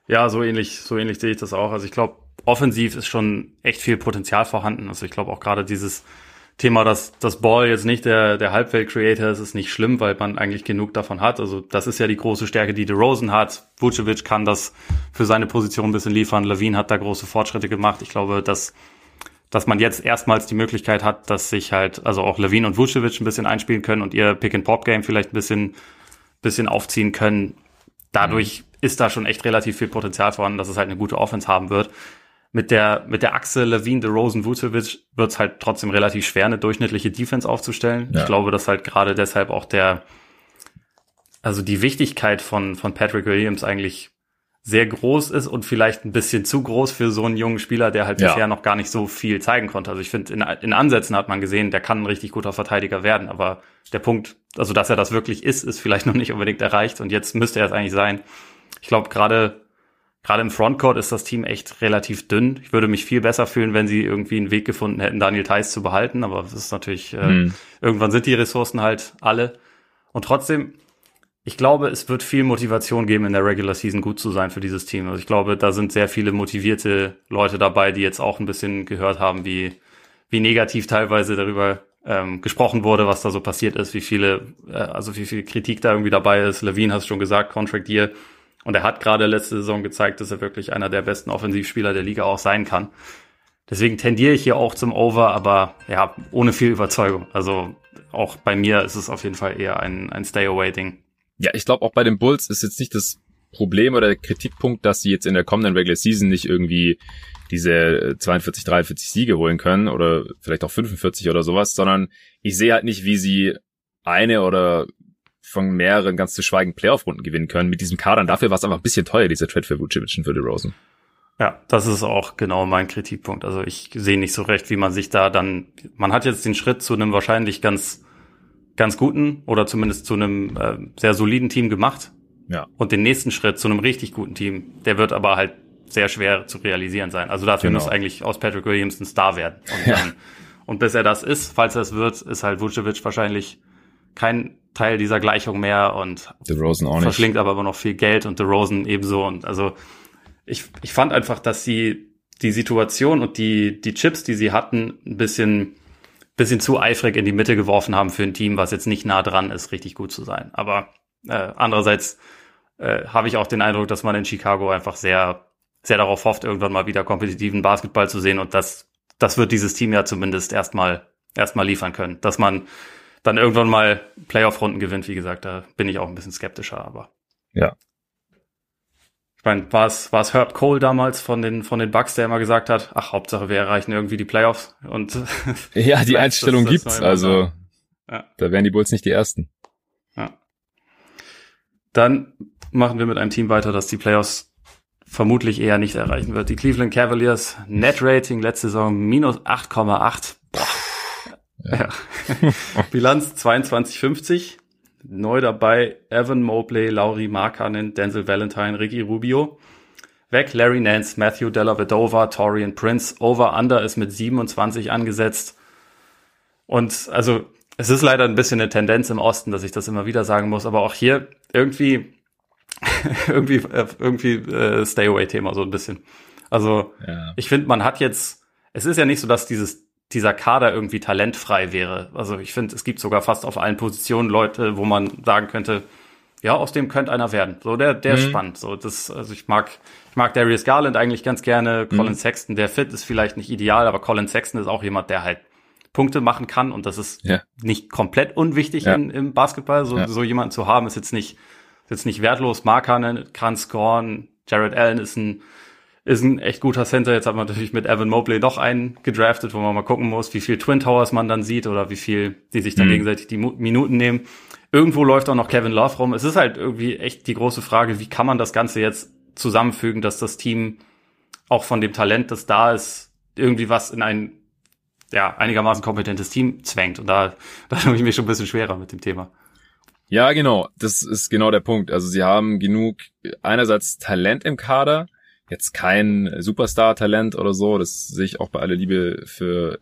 Ja, so ähnlich, so ähnlich sehe ich das auch. Also ich glaube, offensiv ist schon echt viel Potenzial vorhanden. Also ich glaube auch gerade dieses Thema, dass das Ball jetzt nicht der, der Halbwelt-Creator ist, ist nicht schlimm, weil man eigentlich genug davon hat. Also das ist ja die große Stärke, die DeRozan hat. Vucevic kann das für seine Position ein bisschen liefern. Levine hat da große Fortschritte gemacht. Ich glaube, dass, dass man jetzt erstmals die Möglichkeit hat, dass sich halt, also auch Levine und Vucevic ein bisschen einspielen können und ihr Pick-and-Pop-Game vielleicht ein bisschen, bisschen aufziehen können. Dadurch mhm. ist da schon echt relativ viel Potenzial vorhanden, dass es halt eine gute Offense haben wird mit der, mit der Achse Levine, DeRozan, Vucevic wird es halt trotzdem relativ schwer, eine durchschnittliche Defense aufzustellen. Ja. Ich glaube, dass halt gerade deshalb auch der, also die Wichtigkeit von, von Patrick Williams eigentlich sehr groß ist und vielleicht ein bisschen zu groß für so einen jungen Spieler, der halt ja. bisher noch gar nicht so viel zeigen konnte. Also ich finde, in, in Ansätzen hat man gesehen, der kann ein richtig guter Verteidiger werden, aber der Punkt, also dass er das wirklich ist, ist vielleicht noch nicht unbedingt erreicht und jetzt müsste er es eigentlich sein. Ich glaube, gerade gerade im Frontcourt ist das Team echt relativ dünn. Ich würde mich viel besser fühlen, wenn sie irgendwie einen Weg gefunden hätten, Daniel Theiss zu behalten. Aber das ist natürlich, äh, hm. irgendwann sind die Ressourcen halt alle. Und trotzdem, ich glaube, es wird viel Motivation geben, in der Regular Season gut zu sein für dieses Team. Also ich glaube, da sind sehr viele motivierte Leute dabei, die jetzt auch ein bisschen gehört haben, wie, wie negativ teilweise darüber ähm, gesprochen wurde, was da so passiert ist, wie viele, äh, also wie viel Kritik da irgendwie dabei ist. Levine hast schon gesagt, Contract Year und er hat gerade letzte Saison gezeigt, dass er wirklich einer der besten Offensivspieler der Liga auch sein kann. Deswegen tendiere ich hier auch zum Over, aber ja, ohne viel Überzeugung. Also auch bei mir ist es auf jeden Fall eher ein, ein Stay-Away-Ding. Ja, ich glaube auch bei den Bulls ist jetzt nicht das Problem oder der Kritikpunkt, dass sie jetzt in der kommenden Regular Season nicht irgendwie diese 42, 43 Siege holen können oder vielleicht auch 45 oder sowas, sondern ich sehe halt nicht, wie sie eine oder von mehreren ganz zu schweigen Playoff-Runden gewinnen können mit diesem Kadern. Dafür war es einfach ein bisschen teuer, dieser Trade für Vucevic und für DeRozan. Ja, das ist auch genau mein Kritikpunkt. Also ich sehe nicht so recht, wie man sich da dann, man hat jetzt den Schritt zu einem wahrscheinlich ganz, ganz guten oder zumindest zu einem äh, sehr soliden Team gemacht. Ja. Und den nächsten Schritt zu einem richtig guten Team, der wird aber halt sehr schwer zu realisieren sein. Also dafür genau. muss eigentlich aus Patrick Williams ein Star werden. Und, ja. dann, und bis er das ist, falls er es wird, ist halt Vucevic wahrscheinlich kein Teil dieser Gleichung mehr und DeRozan auch nicht. verschlingt aber immer noch viel Geld und DeRozan ebenso. Und also ich, ich fand einfach, dass sie die Situation und die, die Chips, die sie hatten, ein bisschen, bisschen zu eifrig in die Mitte geworfen haben für ein Team, was jetzt nicht nah dran ist, richtig gut zu sein. Aber äh, andererseits äh, habe ich auch den Eindruck, dass man in Chicago einfach sehr, sehr darauf hofft, irgendwann mal wieder kompetitiven Basketball zu sehen. Und das, das wird dieses Team ja zumindest erstmal, erstmal liefern können. Dass man dann irgendwann mal Playoff-Runden gewinnt, wie gesagt, da bin ich auch ein bisschen skeptischer, aber. Ja. Ich meine, war es, war es Herb Cole damals von den, von den Bucks, der immer gesagt hat, ach, Hauptsache wir erreichen irgendwie die Playoffs und. ja, die Einstellung das, das gibt's, also. Ja. Da wären die Bulls nicht die ersten. Ja. Dann machen wir mit einem Team weiter, das die Playoffs vermutlich eher nicht erreichen wird. Die Cleveland Cavaliers Net Rating letzte Saison minus 8,8. Ja. Bilanz 22,50. Neu dabei Evan Mobley, Laurie Markkanen, Denzel Valentine, Ricky Rubio. Weg Larry Nance, Matthew Della Vedova, Torian Prince. Over-Under ist mit 27 angesetzt. Und also es ist leider ein bisschen eine Tendenz im Osten, dass ich das immer wieder sagen muss, aber auch hier irgendwie irgendwie äh, irgendwie äh, Stay Away Thema so ein bisschen. Also ja. ich finde, man hat jetzt es ist ja nicht so, dass dieses dieser Kader irgendwie talentfrei wäre. Also ich finde, es gibt sogar fast auf allen Positionen Leute, wo man sagen könnte, ja, aus dem könnte einer werden. So, der, der mhm. ist spannend. So, das, also ich mag, ich mag Darius Garland eigentlich ganz gerne. Mhm. Colin Sexton, der Fit ist vielleicht nicht ideal, aber Colin Sexton ist auch jemand, der halt Punkte machen kann und das ist ja. nicht komplett unwichtig ja. in, im Basketball. So, ja. so jemanden zu haben ist jetzt nicht, ist jetzt nicht wertlos. Markanen, Kranz Gorn, Jared Allen ist ein ist ein echt guter Center. Jetzt hat man natürlich mit Evan Mobley doch einen gedraftet, wo man mal gucken muss, wie viel Twin Towers man dann sieht oder wie viel die sich dann mhm. gegenseitig die Minuten nehmen. Irgendwo läuft auch noch Kevin Love rum. Es ist halt irgendwie echt die große Frage, wie kann man das Ganze jetzt zusammenfügen, dass das Team auch von dem Talent, das da ist, irgendwie was in ein ja, einigermaßen kompetentes Team zwängt. Und da, da tue ich mich schon ein bisschen schwerer mit dem Thema. Ja, genau. Das ist genau der Punkt. Also sie haben genug einerseits Talent im Kader, jetzt kein Superstar-Talent oder so. Das sehe ich auch bei aller Liebe für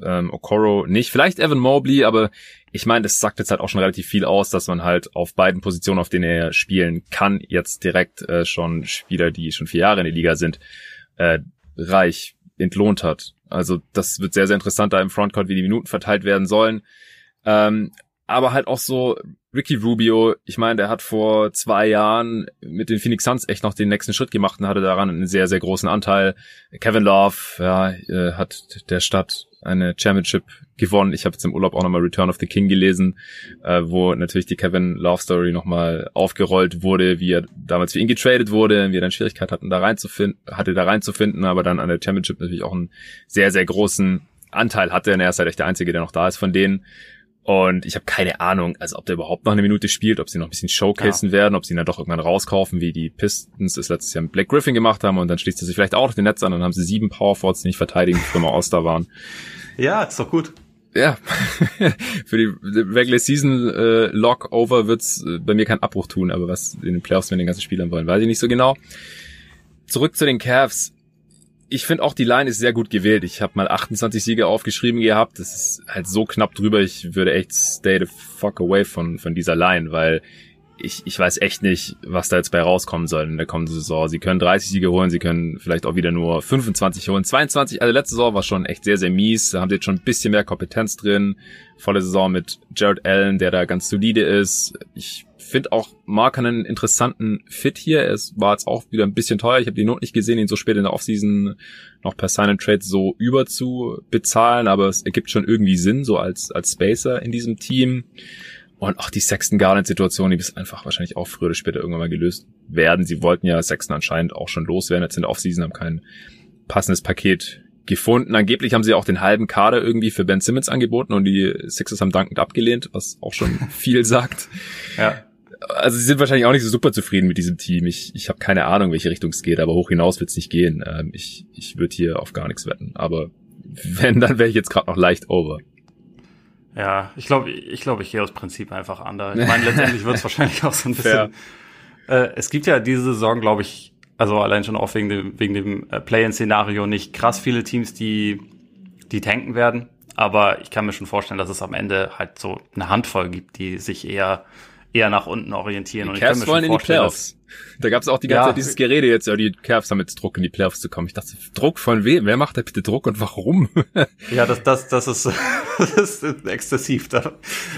ähm, Okoro nicht. Vielleicht Evan Mobley, aber ich meine, das sagt jetzt halt auch schon relativ viel aus, dass man halt auf beiden Positionen, auf denen er spielen kann, jetzt direkt äh, schon Spieler, die schon vier Jahre in der Liga sind, äh, reich entlohnt hat. Also das wird sehr, sehr interessant da im Frontcourt, wie die Minuten verteilt werden sollen. Ähm, aber halt auch so Ricky Rubio, ich meine, der hat vor zwei Jahren mit den Phoenix Suns echt noch den nächsten Schritt gemacht und hatte daran einen sehr, sehr großen Anteil. Kevin Love, ja, äh, hat der Stadt eine Championship gewonnen. Ich habe jetzt im Urlaub auch nochmal Return of the King gelesen, äh, wo natürlich die Kevin Love Story nochmal aufgerollt wurde, wie er damals für ihn getradet wurde, wie er dann Schwierigkeit hatten, da reinzufinden, hatte da reinzufinden, aber dann an der Championship natürlich auch einen sehr, sehr großen Anteil hatte. Und er ist halt echt der Einzige, der noch da ist von denen. Und ich habe keine Ahnung, also ob der überhaupt noch eine Minute spielt, ob sie noch ein bisschen showcasen ja. werden, ob sie ihn dann doch irgendwann rauskaufen, wie die Pistons es letztes Jahr mit Black Griffin gemacht haben und dann schließt er sich vielleicht auch noch den Netz an und dann haben sie sieben Powerforwards, die nicht verteidigen, die immer All-Star waren. Ja, ist doch gut. Ja, für die Regular Season äh, Lock Over wird's äh, bei mir keinen Abbruch tun, aber was in den Playoffs mit den ganzen Spielern wollen, weiß ich nicht so genau. Zurück zu den Cavs ich finde auch die Line ist sehr gut gewählt. Ich habe mal 28 Siege aufgeschrieben gehabt. Das ist halt so knapp drüber. Ich würde echt stay the fuck away von, von dieser Line, weil ich, ich weiß echt nicht, was da jetzt bei rauskommen soll in der kommenden Saison. Sie können 30 Siege holen, sie können vielleicht auch wieder nur 25 holen. 22, also letzte Saison war schon echt sehr, sehr mies. Da haben sie jetzt schon ein bisschen mehr Kompetenz drin. Volle Saison mit Jared Allen, der da ganz solide ist. Ich finde auch Mark einen interessanten Fit hier. Es war jetzt auch wieder ein bisschen teuer. Ich habe die Not nicht gesehen, ihn so spät in der Offseason noch per Sign and Trade so über zu bezahlen, aber es ergibt schon irgendwie Sinn, so als, als Spacer in diesem Team. Und auch die Sexton Garland Situation, die ist einfach wahrscheinlich auch früher oder später irgendwann mal gelöst werden. Sie wollten ja Sexton anscheinend auch schon loswerden jetzt in der Offseason, haben kein passendes Paket gefunden. Angeblich haben sie auch den halben Kader irgendwie für Ben Simmons angeboten und die Sixers haben dankend abgelehnt, was auch schon viel sagt. Ja also sie sind wahrscheinlich auch nicht so super zufrieden mit diesem Team. Ich, ich habe keine Ahnung, welche Richtung es geht, aber hoch hinaus wird es nicht gehen. Ähm, ich ich würde hier auf gar nichts wetten. Aber wenn, dann wäre ich jetzt gerade noch leicht over. Ja, ich glaube, ich glaube, ich gehe aus Prinzip einfach anders. Ich meine, letztendlich wird es wahrscheinlich auch so ein bisschen. Äh, es gibt ja diese Saison, glaube ich, also allein schon auch wegen dem, wegen dem äh, Play-in-Szenario nicht krass viele Teams, die, die tanken werden. Aber ich kann mir schon vorstellen, dass es am Ende halt so eine Handvoll gibt, die sich eher eher nach unten orientieren. Die und Cavs wollen in die Playoffs. Da gab es auch die ganze ja, Zeit dieses Gerede jetzt, ja, die Cavs haben jetzt Druck in die Playoffs zu kommen. Ich dachte, Druck von wem? Wer macht da bitte Druck und warum? ja, das, das, das ist, das ist exzessiv, da,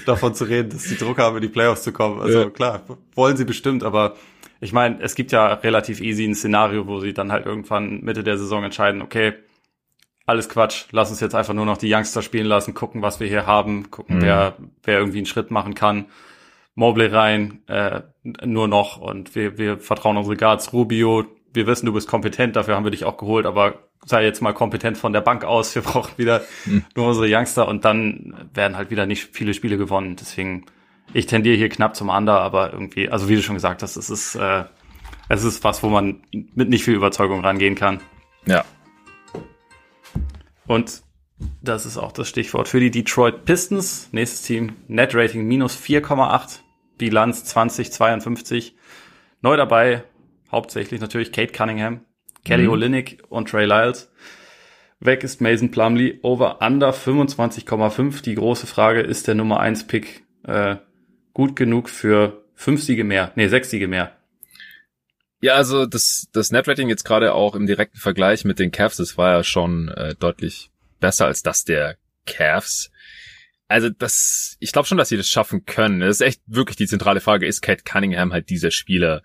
davon zu reden, dass die Druck haben, in die Playoffs zu kommen. Also ja. klar, wollen sie bestimmt, aber ich meine, es gibt ja relativ easy ein Szenario, wo sie dann halt irgendwann Mitte der Saison entscheiden, okay, alles Quatsch, lass uns jetzt einfach nur noch die Youngster spielen lassen, gucken, was wir hier haben, gucken, mhm. wer, wer irgendwie einen Schritt machen kann Mobley rein, äh, nur noch und wir, wir vertrauen unsere Guards. Rubio, wir wissen, du bist kompetent, dafür haben wir dich auch geholt, aber sei jetzt mal kompetent von der Bank aus. Wir brauchen wieder hm. nur unsere Youngster und dann werden halt wieder nicht viele Spiele gewonnen. Deswegen, ich tendiere hier knapp zum Under, aber irgendwie, also wie du schon gesagt hast, es ist, äh, es ist was, wo man mit nicht viel Überzeugung rangehen kann. Ja. Und das ist auch das Stichwort für die Detroit Pistons. Nächstes Team, Net Rating minus 4,8. Bilanz 2052. Neu dabei, hauptsächlich natürlich Kate Cunningham, Kelly mhm. Olynyk und Trey Lyles. Weg ist Mason Plumley, over under 25,5. Die große Frage, ist der Nummer 1 Pick äh, gut genug für fünf Siege mehr? Nee, sechs Siege mehr. Ja, also das, das Netrating jetzt gerade auch im direkten Vergleich mit den Cavs, das war ja schon äh, deutlich besser als das der Cavs also das, ich glaube schon, dass sie das schaffen können. Das ist echt wirklich die zentrale Frage. Ist Cat Cunningham halt dieser Spieler,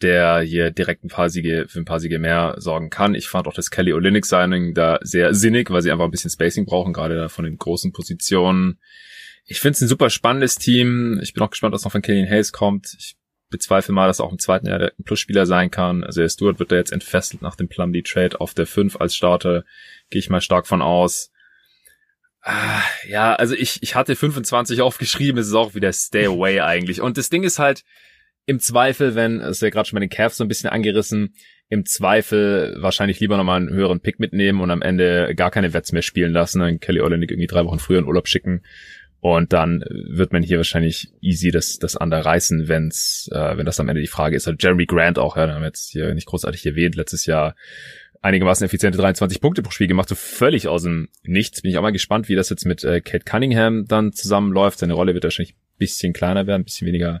der hier direkt ein paar Siege, für ein paar Siege mehr sorgen kann? Ich fand auch das Kelly Olynyk Signing da sehr sinnig, weil sie einfach ein bisschen Spacing brauchen, gerade da von den großen Positionen. Ich finde es ein super spannendes Team. Ich bin auch gespannt, was noch von Killian Hayes kommt. Ich bezweifle mal, dass er auch im zweiten Jahr der Plusspieler sein kann. Also der Stewart wird da jetzt entfesselt nach dem Plumlee Trade auf der 5 als Starter. Gehe ich mal stark von aus. Ah, ja, also ich, ich hatte 25 aufgeschrieben, es ist auch wieder Stay Away eigentlich. Und das Ding ist halt, im Zweifel, wenn, es ist ja gerade schon bei den Cavs so ein bisschen angerissen, im Zweifel wahrscheinlich lieber nochmal einen höheren Pick mitnehmen und am Ende gar keine Wets mehr spielen lassen, dann Kelly Olynyk irgendwie drei Wochen früher in Urlaub schicken und dann wird man hier wahrscheinlich easy das, das andere reißen, wenn's, äh, wenn das am Ende die Frage ist. Also Jeremy Grant auch, ja, den haben wir jetzt hier nicht großartig erwähnt, letztes Jahr einigermaßen effiziente 23 Punkte pro Spiel gemacht, so völlig aus dem Nichts. Bin ich auch mal gespannt, wie das jetzt mit äh, Kate Cunningham dann zusammenläuft. Seine Rolle wird wahrscheinlich ein bisschen kleiner werden, ein bisschen weniger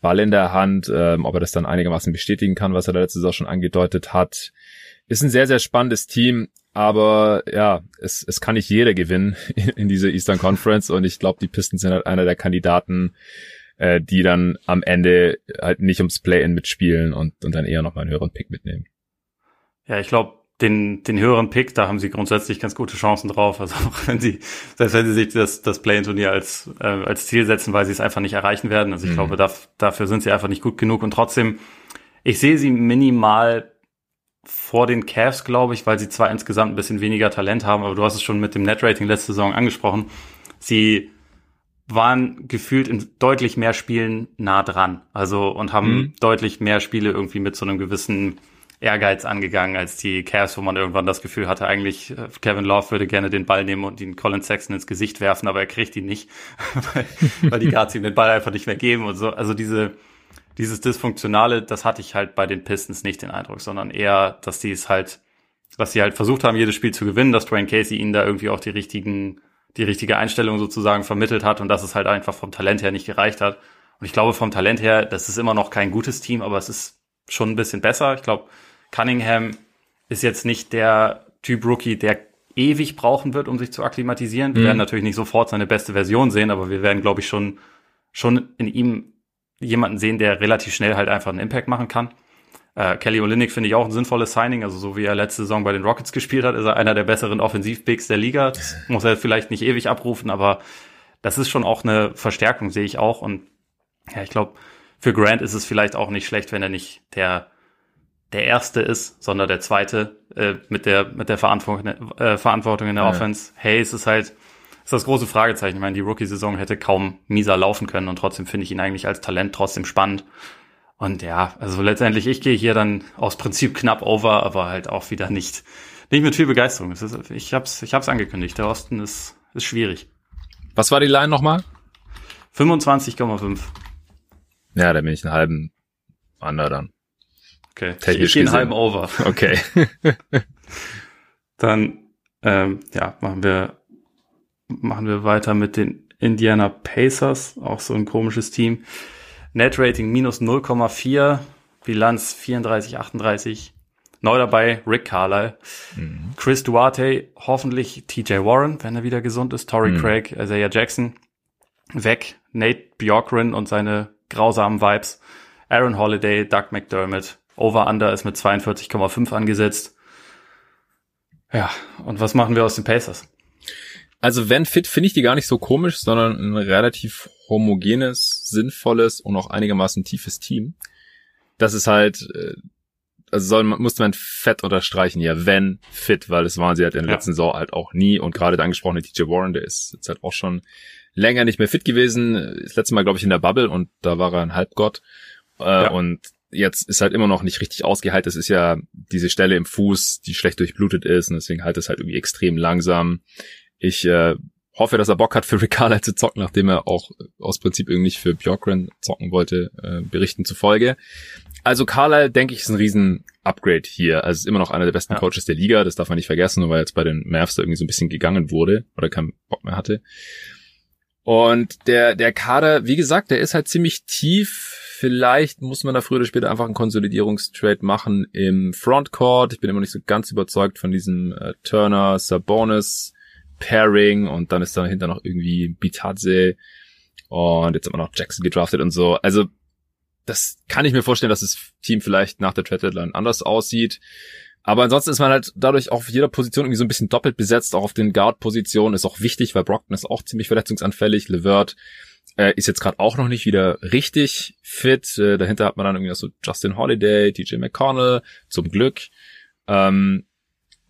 Ball in der Hand, ähm, ob er das dann einigermaßen bestätigen kann, was er da letztes Jahr schon angedeutet hat. Ist ein sehr, sehr spannendes Team. Aber ja, es, es kann nicht jeder gewinnen in, in dieser Eastern Conference und ich glaube, die Pistons sind halt einer der Kandidaten, äh, die dann am Ende halt nicht ums Play-In mitspielen und, und dann eher nochmal einen höheren Pick mitnehmen. Ja, ich glaube, den, den höheren Pick, da haben sie grundsätzlich ganz gute Chancen drauf. Also auch wenn sie, selbst wenn sie sich das, das Play-In-Turnier als, äh, als Ziel setzen, weil sie es einfach nicht erreichen werden. Also ich mhm. glaube, da, dafür sind sie einfach nicht gut genug. Und trotzdem, ich sehe sie minimal vor den Cavs, glaube ich, weil sie zwar insgesamt ein bisschen weniger Talent haben, aber du hast es schon mit dem Net-Rating letzte Saison angesprochen. Sie waren gefühlt in deutlich mehr Spielen nah dran. Also und haben mhm. deutlich mehr Spiele irgendwie mit so einem gewissen Ehrgeiz angegangen als die Cavs, wo man irgendwann das Gefühl hatte, eigentlich äh, Kevin Love würde gerne den Ball nehmen und ihn Colin Sexton ins Gesicht werfen, aber er kriegt ihn nicht, weil, weil die Guards ihm den Ball einfach nicht mehr geben und so. Also diese dieses Dysfunktionale, das hatte ich halt bei den Pistons nicht den Eindruck, sondern eher, dass die es halt, dass sie halt versucht haben, jedes Spiel zu gewinnen, dass Dwayne Casey ihnen da irgendwie auch die richtigen, die richtige Einstellung sozusagen vermittelt hat und dass es halt einfach vom Talent her nicht gereicht hat. Und ich glaube, vom Talent her, das ist immer noch kein gutes Team, aber es ist schon ein bisschen besser. Ich glaube, Cunningham ist jetzt nicht der Typ Rookie, der ewig brauchen wird, um sich zu akklimatisieren. Wir mhm. werden natürlich nicht sofort seine beste Version sehen, aber wir werden, glaube ich, schon, schon in ihm jemanden sehen, der relativ schnell halt einfach einen Impact machen kann. Äh, Kelly Olynyk finde ich auch ein sinnvolles Signing. Also so wie er letzte Saison bei den Rockets gespielt hat, ist er einer der besseren Offensivpicks der Liga. Das muss er vielleicht nicht ewig abrufen, aber das ist schon auch eine Verstärkung, sehe ich auch. Und ja, ich glaube, für Grant ist es vielleicht auch nicht schlecht, wenn er nicht der der erste ist, sondern der zweite äh, mit der mit der Verantwortung, äh, Verantwortung in der ja. Offense. Hayes ist halt ist das große Fragezeichen. Ich meine, die Rookie-Saison hätte kaum mieser laufen können und trotzdem finde ich ihn eigentlich als Talent trotzdem spannend. Und ja, also letztendlich, ich gehe hier dann aus Prinzip knapp over, aber halt auch wieder nicht, nicht mit viel Begeisterung. Ist, ich hab's, ich hab's angekündigt. Der Osten ist, ist schwierig. Was war die Line nochmal? 25,5. Ja, da bin ich einen halben Under dann. Okay, Technisch ich einen halben Over. Okay. dann, ähm, ja, machen wir machen wir weiter mit den Indiana Pacers, auch so ein komisches Team. Net Rating minus 0,4, Bilanz 34, 38. Neu dabei Rick Carlisle, mhm. Chris Duarte, hoffentlich TJ Warren, wenn er wieder gesund ist, Torrey mhm. Craig, Isaiah Jackson, weg, Nate Bjorkren und seine grausamen Vibes, Aaron Holiday, Doug McDermott, Over-Under ist mit 42,5 angesetzt. Ja, und was machen wir aus den Pacers? Also wenn fit, finde ich die gar nicht so komisch, sondern ein relativ homogenes, sinnvolles und auch einigermaßen tiefes Team. Das ist halt, äh, also soll, musste man fett unterstreichen, ja, wenn fit, weil das waren sie halt in der ja. letzten Saison halt auch nie. Und gerade der angesprochene DJ Warren, der ist jetzt halt auch schon länger nicht mehr fit gewesen. Das letzte Mal, glaube ich, in der Bubble und da war er ein Halbgott. Äh, ja. Und jetzt ist halt immer noch nicht richtig ausgeheilt. Das ist ja diese Stelle im Fuß, die schlecht durchblutet ist und deswegen halt es halt irgendwie extrem langsam. Ich äh, hoffe, dass er Bock hat für Riccardo zu zocken, nachdem er auch aus Prinzip irgendwie für Bjorkren zocken wollte, äh, Berichten zufolge. Also Carlisle, denke ich, ist ein riesen Upgrade hier. Also ist immer noch einer der besten ja. Coaches der Liga, das darf man nicht vergessen, nur weil er jetzt bei den Mavs da irgendwie so ein bisschen gegangen wurde oder keinen Bock mehr hatte. Und der, der Kader, wie gesagt, der ist halt ziemlich tief. Vielleicht muss man da früher oder später einfach einen Konsolidierungstrade machen im Frontcourt. Ich bin immer nicht so ganz überzeugt von diesem äh, Turner, Sabonis, Pairing und dann ist da hinter noch irgendwie Bitadze und jetzt wir noch Jackson gedraftet und so. Also das kann ich mir vorstellen, dass das Team vielleicht nach der Trade Deadline anders aussieht. Aber ansonsten ist man halt dadurch auf jeder Position irgendwie so ein bisschen doppelt besetzt. Auch auf den Guard-Positionen ist auch wichtig, weil Brockton ist auch ziemlich verletzungsanfällig. Levert äh, ist jetzt gerade auch noch nicht wieder richtig fit. Äh, dahinter hat man dann irgendwie so Justin Holiday, TJ McConnell, zum Glück. Ähm,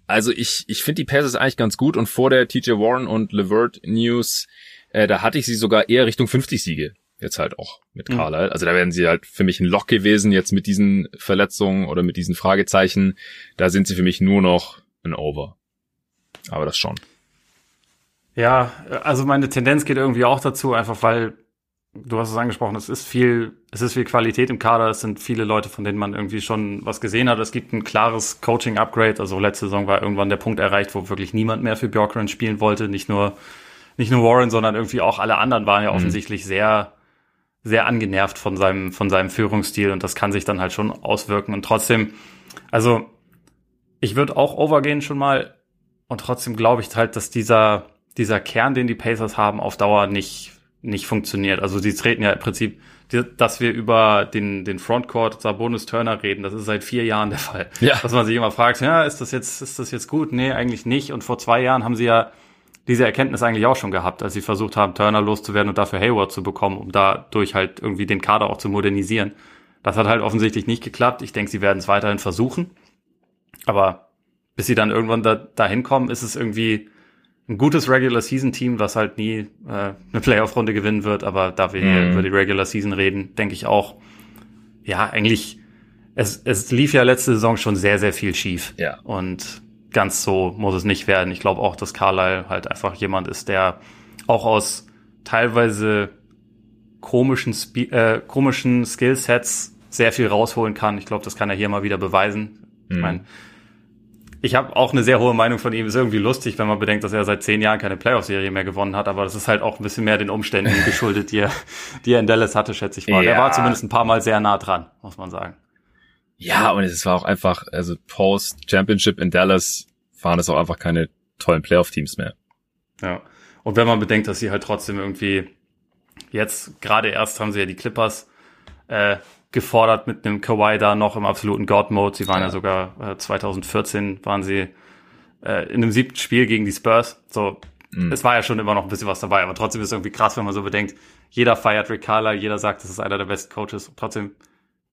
also ich, ich finde die Passes eigentlich ganz gut und vor der TJ Warren und Levert News, äh, da hatte ich sie sogar eher Richtung 50 Siege. Jetzt halt auch mit mhm. Carlisle. Mhm. Also da wären sie halt für mich ein Lock gewesen, jetzt mit diesen Verletzungen oder mit diesen Fragezeichen. Da sind sie für mich nur noch ein Over. Aber das schon. Ja, also meine Tendenz geht irgendwie auch dazu, einfach weil du hast es angesprochen, es ist viel, es ist viel Qualität im Kader, es sind viele Leute, von denen man irgendwie schon was gesehen hat. Es gibt ein klares Coaching-Upgrade. Also letzte Saison war irgendwann der Punkt erreicht, wo wirklich niemand mehr für Bjorkren spielen wollte. Nicht nur, nicht nur Warren, sondern irgendwie auch alle anderen waren ja mhm. offensichtlich sehr, sehr angenervt von seinem, von seinem Führungsstil und das kann sich dann halt schon auswirken. Und trotzdem, also ich würde auch overgehen schon mal und trotzdem glaube ich halt, dass dieser, dieser Kern, den die Pacers haben, auf Dauer nicht, nicht funktioniert. Also sie treten ja im Prinzip, dass wir über den, den Frontcourt Sabonis Turner reden, das ist seit vier Jahren der Fall. Ja. Dass man sich immer fragt, ja, ist das jetzt, ist das jetzt gut? Nee, eigentlich nicht. Und vor zwei Jahren haben sie ja diese Erkenntnis eigentlich auch schon gehabt, als sie versucht haben, Turner loszuwerden und dafür Hayward zu bekommen, um dadurch halt irgendwie den Kader auch zu modernisieren. Das hat halt offensichtlich nicht geklappt. Ich denke, sie werden es weiterhin versuchen. Aber bis sie dann irgendwann da, dahin kommen, ist es irgendwie ein gutes Regular Season Team, was halt nie äh, eine Playoff Runde gewinnen wird. Aber da wir hier mhm. über die Regular Season reden, denke ich auch, ja, eigentlich, es, es lief ja letzte Saison schon sehr, sehr viel schief. Ja. Und ganz so muss es nicht werden. Ich glaube auch, dass Carlyle halt einfach jemand ist, der auch aus teilweise komischen, Spe äh, komischen Skillsets sehr viel rausholen kann. Ich glaube, das kann er hier mal wieder beweisen. Mhm. Ich meine, ich habe auch eine sehr hohe Meinung von ihm. Ist irgendwie lustig, wenn man bedenkt, dass er seit zehn Jahren keine Playoff-Serie mehr gewonnen hat. Aber das ist halt auch ein bisschen mehr den Umständen geschuldet, die er, die er in Dallas hatte, schätze ich mal. Ja. Er war zumindest ein paar Mal sehr nah dran, muss man sagen. Ja, und es war auch einfach, also Post-Championship in Dallas waren es auch einfach keine tollen Playoff-Teams mehr. Ja. Und wenn man bedenkt, dass sie halt trotzdem irgendwie jetzt gerade erst haben sie ja die Clippers äh, gefordert mit einem Kawhi da noch im absoluten God-Mode. Sie waren ja, ja sogar äh, 2014 waren sie äh, in einem siebten Spiel gegen die Spurs. So, mhm. es war ja schon immer noch ein bisschen was dabei, aber trotzdem ist es irgendwie krass, wenn man so bedenkt, jeder feiert Rick Carla, jeder sagt, das ist einer der besten Coaches. Und trotzdem,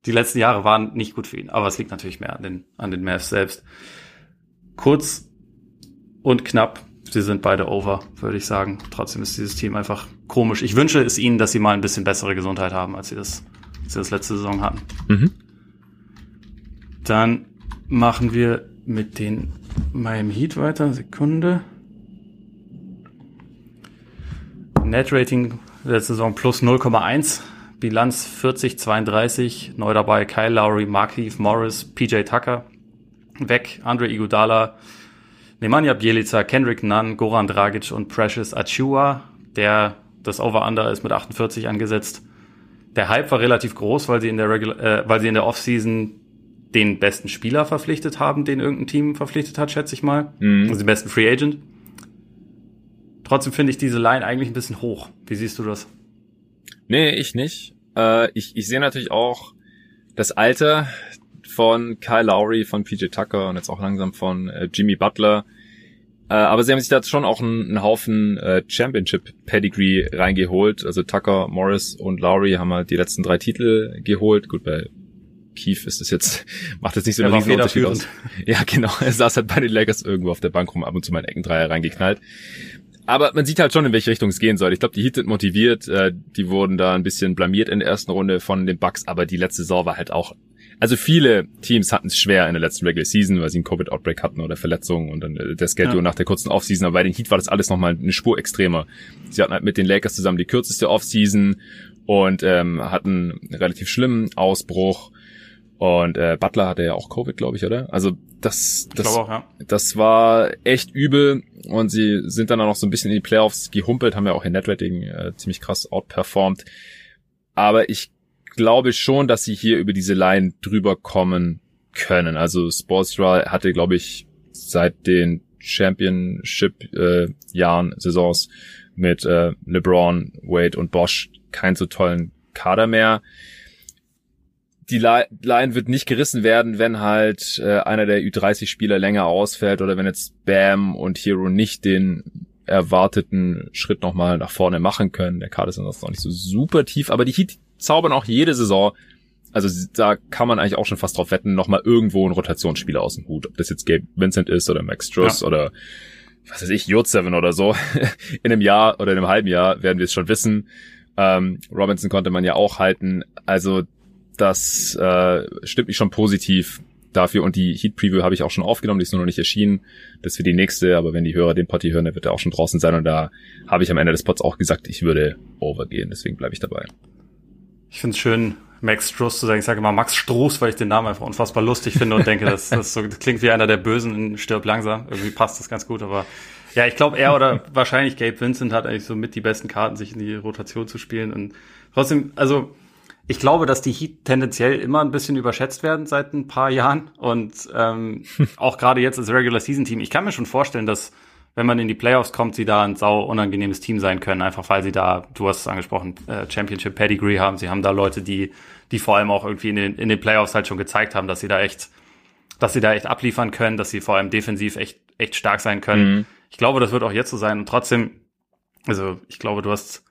die letzten Jahre waren nicht gut für ihn, aber es liegt natürlich mehr an den, an den Mavs selbst. Kurz und knapp, sie sind beide over, würde ich sagen. Trotzdem ist dieses Team einfach komisch. Ich wünsche es ihnen, dass sie mal ein bisschen bessere Gesundheit haben, als sie das als sie das letzte Saison hatten. Mhm. Dann machen wir mit den Miami Heat weiter. Sekunde. Net Rating der Saison plus 0,1. Bilanz 40, 32. Neu dabei Kyle Lowry, Markeith Morris, PJ Tucker. Weg Andre Iguodala, Nemanja Bjelica, Kendrick Nunn, Goran Dragic und Precious Achua. Der das Over-Under ist mit 48 angesetzt der Hype war relativ groß, weil sie in der Regular, äh, weil sie in der Offseason den besten Spieler verpflichtet haben, den irgendein Team verpflichtet hat, schätze ich mal. Mhm. Also den besten Free Agent. Trotzdem finde ich diese Line eigentlich ein bisschen hoch. Wie siehst du das? Nee, ich nicht. Äh, ich ich sehe natürlich auch das Alter von Kyle Lowry, von PJ Tucker und jetzt auch langsam von äh, Jimmy Butler. Äh, aber sie haben sich da schon auch einen, einen Haufen äh, Championship-Pedigree reingeholt. Also Tucker, Morris und Lowry haben halt die letzten drei Titel geholt. Gut, bei Keith ist das jetzt, macht das nicht so einen riesen Unterschied aus. Ja, genau. Er saß halt bei den Lakers irgendwo auf der Bank rum, ab und zu mal einen Eckendreier reingeknallt. Aber man sieht halt schon, in welche Richtung es gehen soll. Ich glaube, die Heat sind motiviert. Äh, die wurden da ein bisschen blamiert in der ersten Runde von den Bucks, aber die letzte Saison war halt auch also viele Teams hatten es schwer in der letzten Regular Season, weil sie einen Covid-Outbreak hatten oder Verletzungen und dann äh, der Schedule ja. nach der kurzen Offseason. Aber bei den Heat war das alles nochmal eine Spur extremer. Sie hatten halt mit den Lakers zusammen die kürzeste Offseason und ähm, hatten einen relativ schlimmen Ausbruch. Und äh, Butler hatte ja auch Covid, glaube ich, oder? Also das, das, auch, ja. das war echt übel und sie sind dann auch noch so ein bisschen in die Playoffs gehumpelt, haben ja auch ihr Netrating äh, ziemlich krass outperformed. Aber ich glaube schon, dass sie hier über diese Line drüber kommen können. Also Sportsra hatte, glaube ich, seit den Championship-Jahren, äh, Saisons mit äh, LeBron, Wade und Bosch keinen so tollen Kader mehr. Die Line wird nicht gerissen werden, wenn halt äh, einer der Ü30-Spieler länger ausfällt oder wenn jetzt Bam und Hero nicht den erwarteten Schritt nochmal nach vorne machen können. Der Kader ist noch nicht so super tief, aber die Heat zaubern auch jede Saison. Also da kann man eigentlich auch schon fast drauf wetten, nochmal irgendwo ein Rotationsspieler aus dem Hut. Ob das jetzt Gabe Vincent ist oder Max Struss ja. oder was weiß ich, J7 oder so. in einem Jahr oder in einem halben Jahr werden wir es schon wissen. Ähm, Robinson konnte man ja auch halten. Also das äh, stimmt mich schon positiv dafür. Und die Heat Preview habe ich auch schon aufgenommen, die ist nur noch nicht erschienen. Das für die nächste, aber wenn die Hörer den Potty hören, dann wird er auch schon draußen sein. Und da habe ich am Ende des Pots auch gesagt, ich würde overgehen. Deswegen bleibe ich dabei. Ich finde es schön, Max Struss zu sagen. Ich sage immer Max Struss, weil ich den Namen einfach unfassbar lustig finde und denke, das, das, so, das klingt wie einer der Bösen in Stirb langsam. Irgendwie passt das ganz gut, aber ja, ich glaube, er oder wahrscheinlich Gabe Vincent hat eigentlich so mit die besten Karten, sich in die Rotation zu spielen. Und trotzdem, also ich glaube, dass die Heat tendenziell immer ein bisschen überschätzt werden seit ein paar Jahren und ähm, auch gerade jetzt als Regular Season Team. Ich kann mir schon vorstellen, dass wenn man in die Playoffs kommt, sie da ein sau unangenehmes Team sein können, einfach weil sie da, du hast es angesprochen, äh, Championship Pedigree haben. Sie haben da Leute, die, die vor allem auch irgendwie in den, in den Playoffs halt schon gezeigt haben, dass sie da echt, dass sie da echt abliefern können, dass sie vor allem defensiv echt, echt stark sein können. Mhm. Ich glaube, das wird auch jetzt so sein. Und trotzdem, also ich glaube, du hast,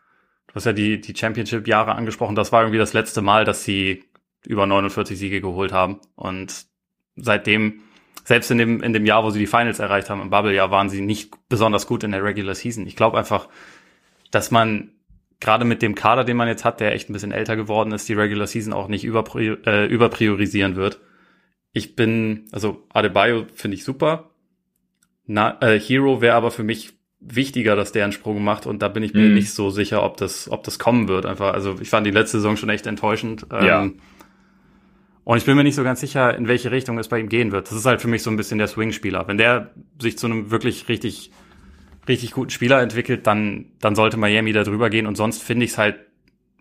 du hast ja die, die Championship-Jahre angesprochen. Das war irgendwie das letzte Mal, dass sie über 49 Siege geholt haben. Und seitdem selbst in dem, in dem Jahr, wo sie die Finals erreicht haben, im Bubble-Jahr, waren sie nicht besonders gut in der Regular Season. Ich glaube einfach, dass man gerade mit dem Kader, den man jetzt hat, der echt ein bisschen älter geworden ist, die Regular Season auch nicht überprior äh, überpriorisieren wird. Ich bin, also Adebayo finde ich super. Na, äh, Hero wäre aber für mich wichtiger, dass der einen Sprung macht und da bin ich mir mm. nicht so sicher, ob das, ob das kommen wird. Einfach, also ich fand die letzte Saison schon echt enttäuschend. Ja. Ähm, und ich bin mir nicht so ganz sicher, in welche Richtung es bei ihm gehen wird. Das ist halt für mich so ein bisschen der Swing-Spieler. Wenn der sich zu einem wirklich richtig, richtig guten Spieler entwickelt, dann, dann sollte Miami da drüber gehen. Und sonst finde ich es halt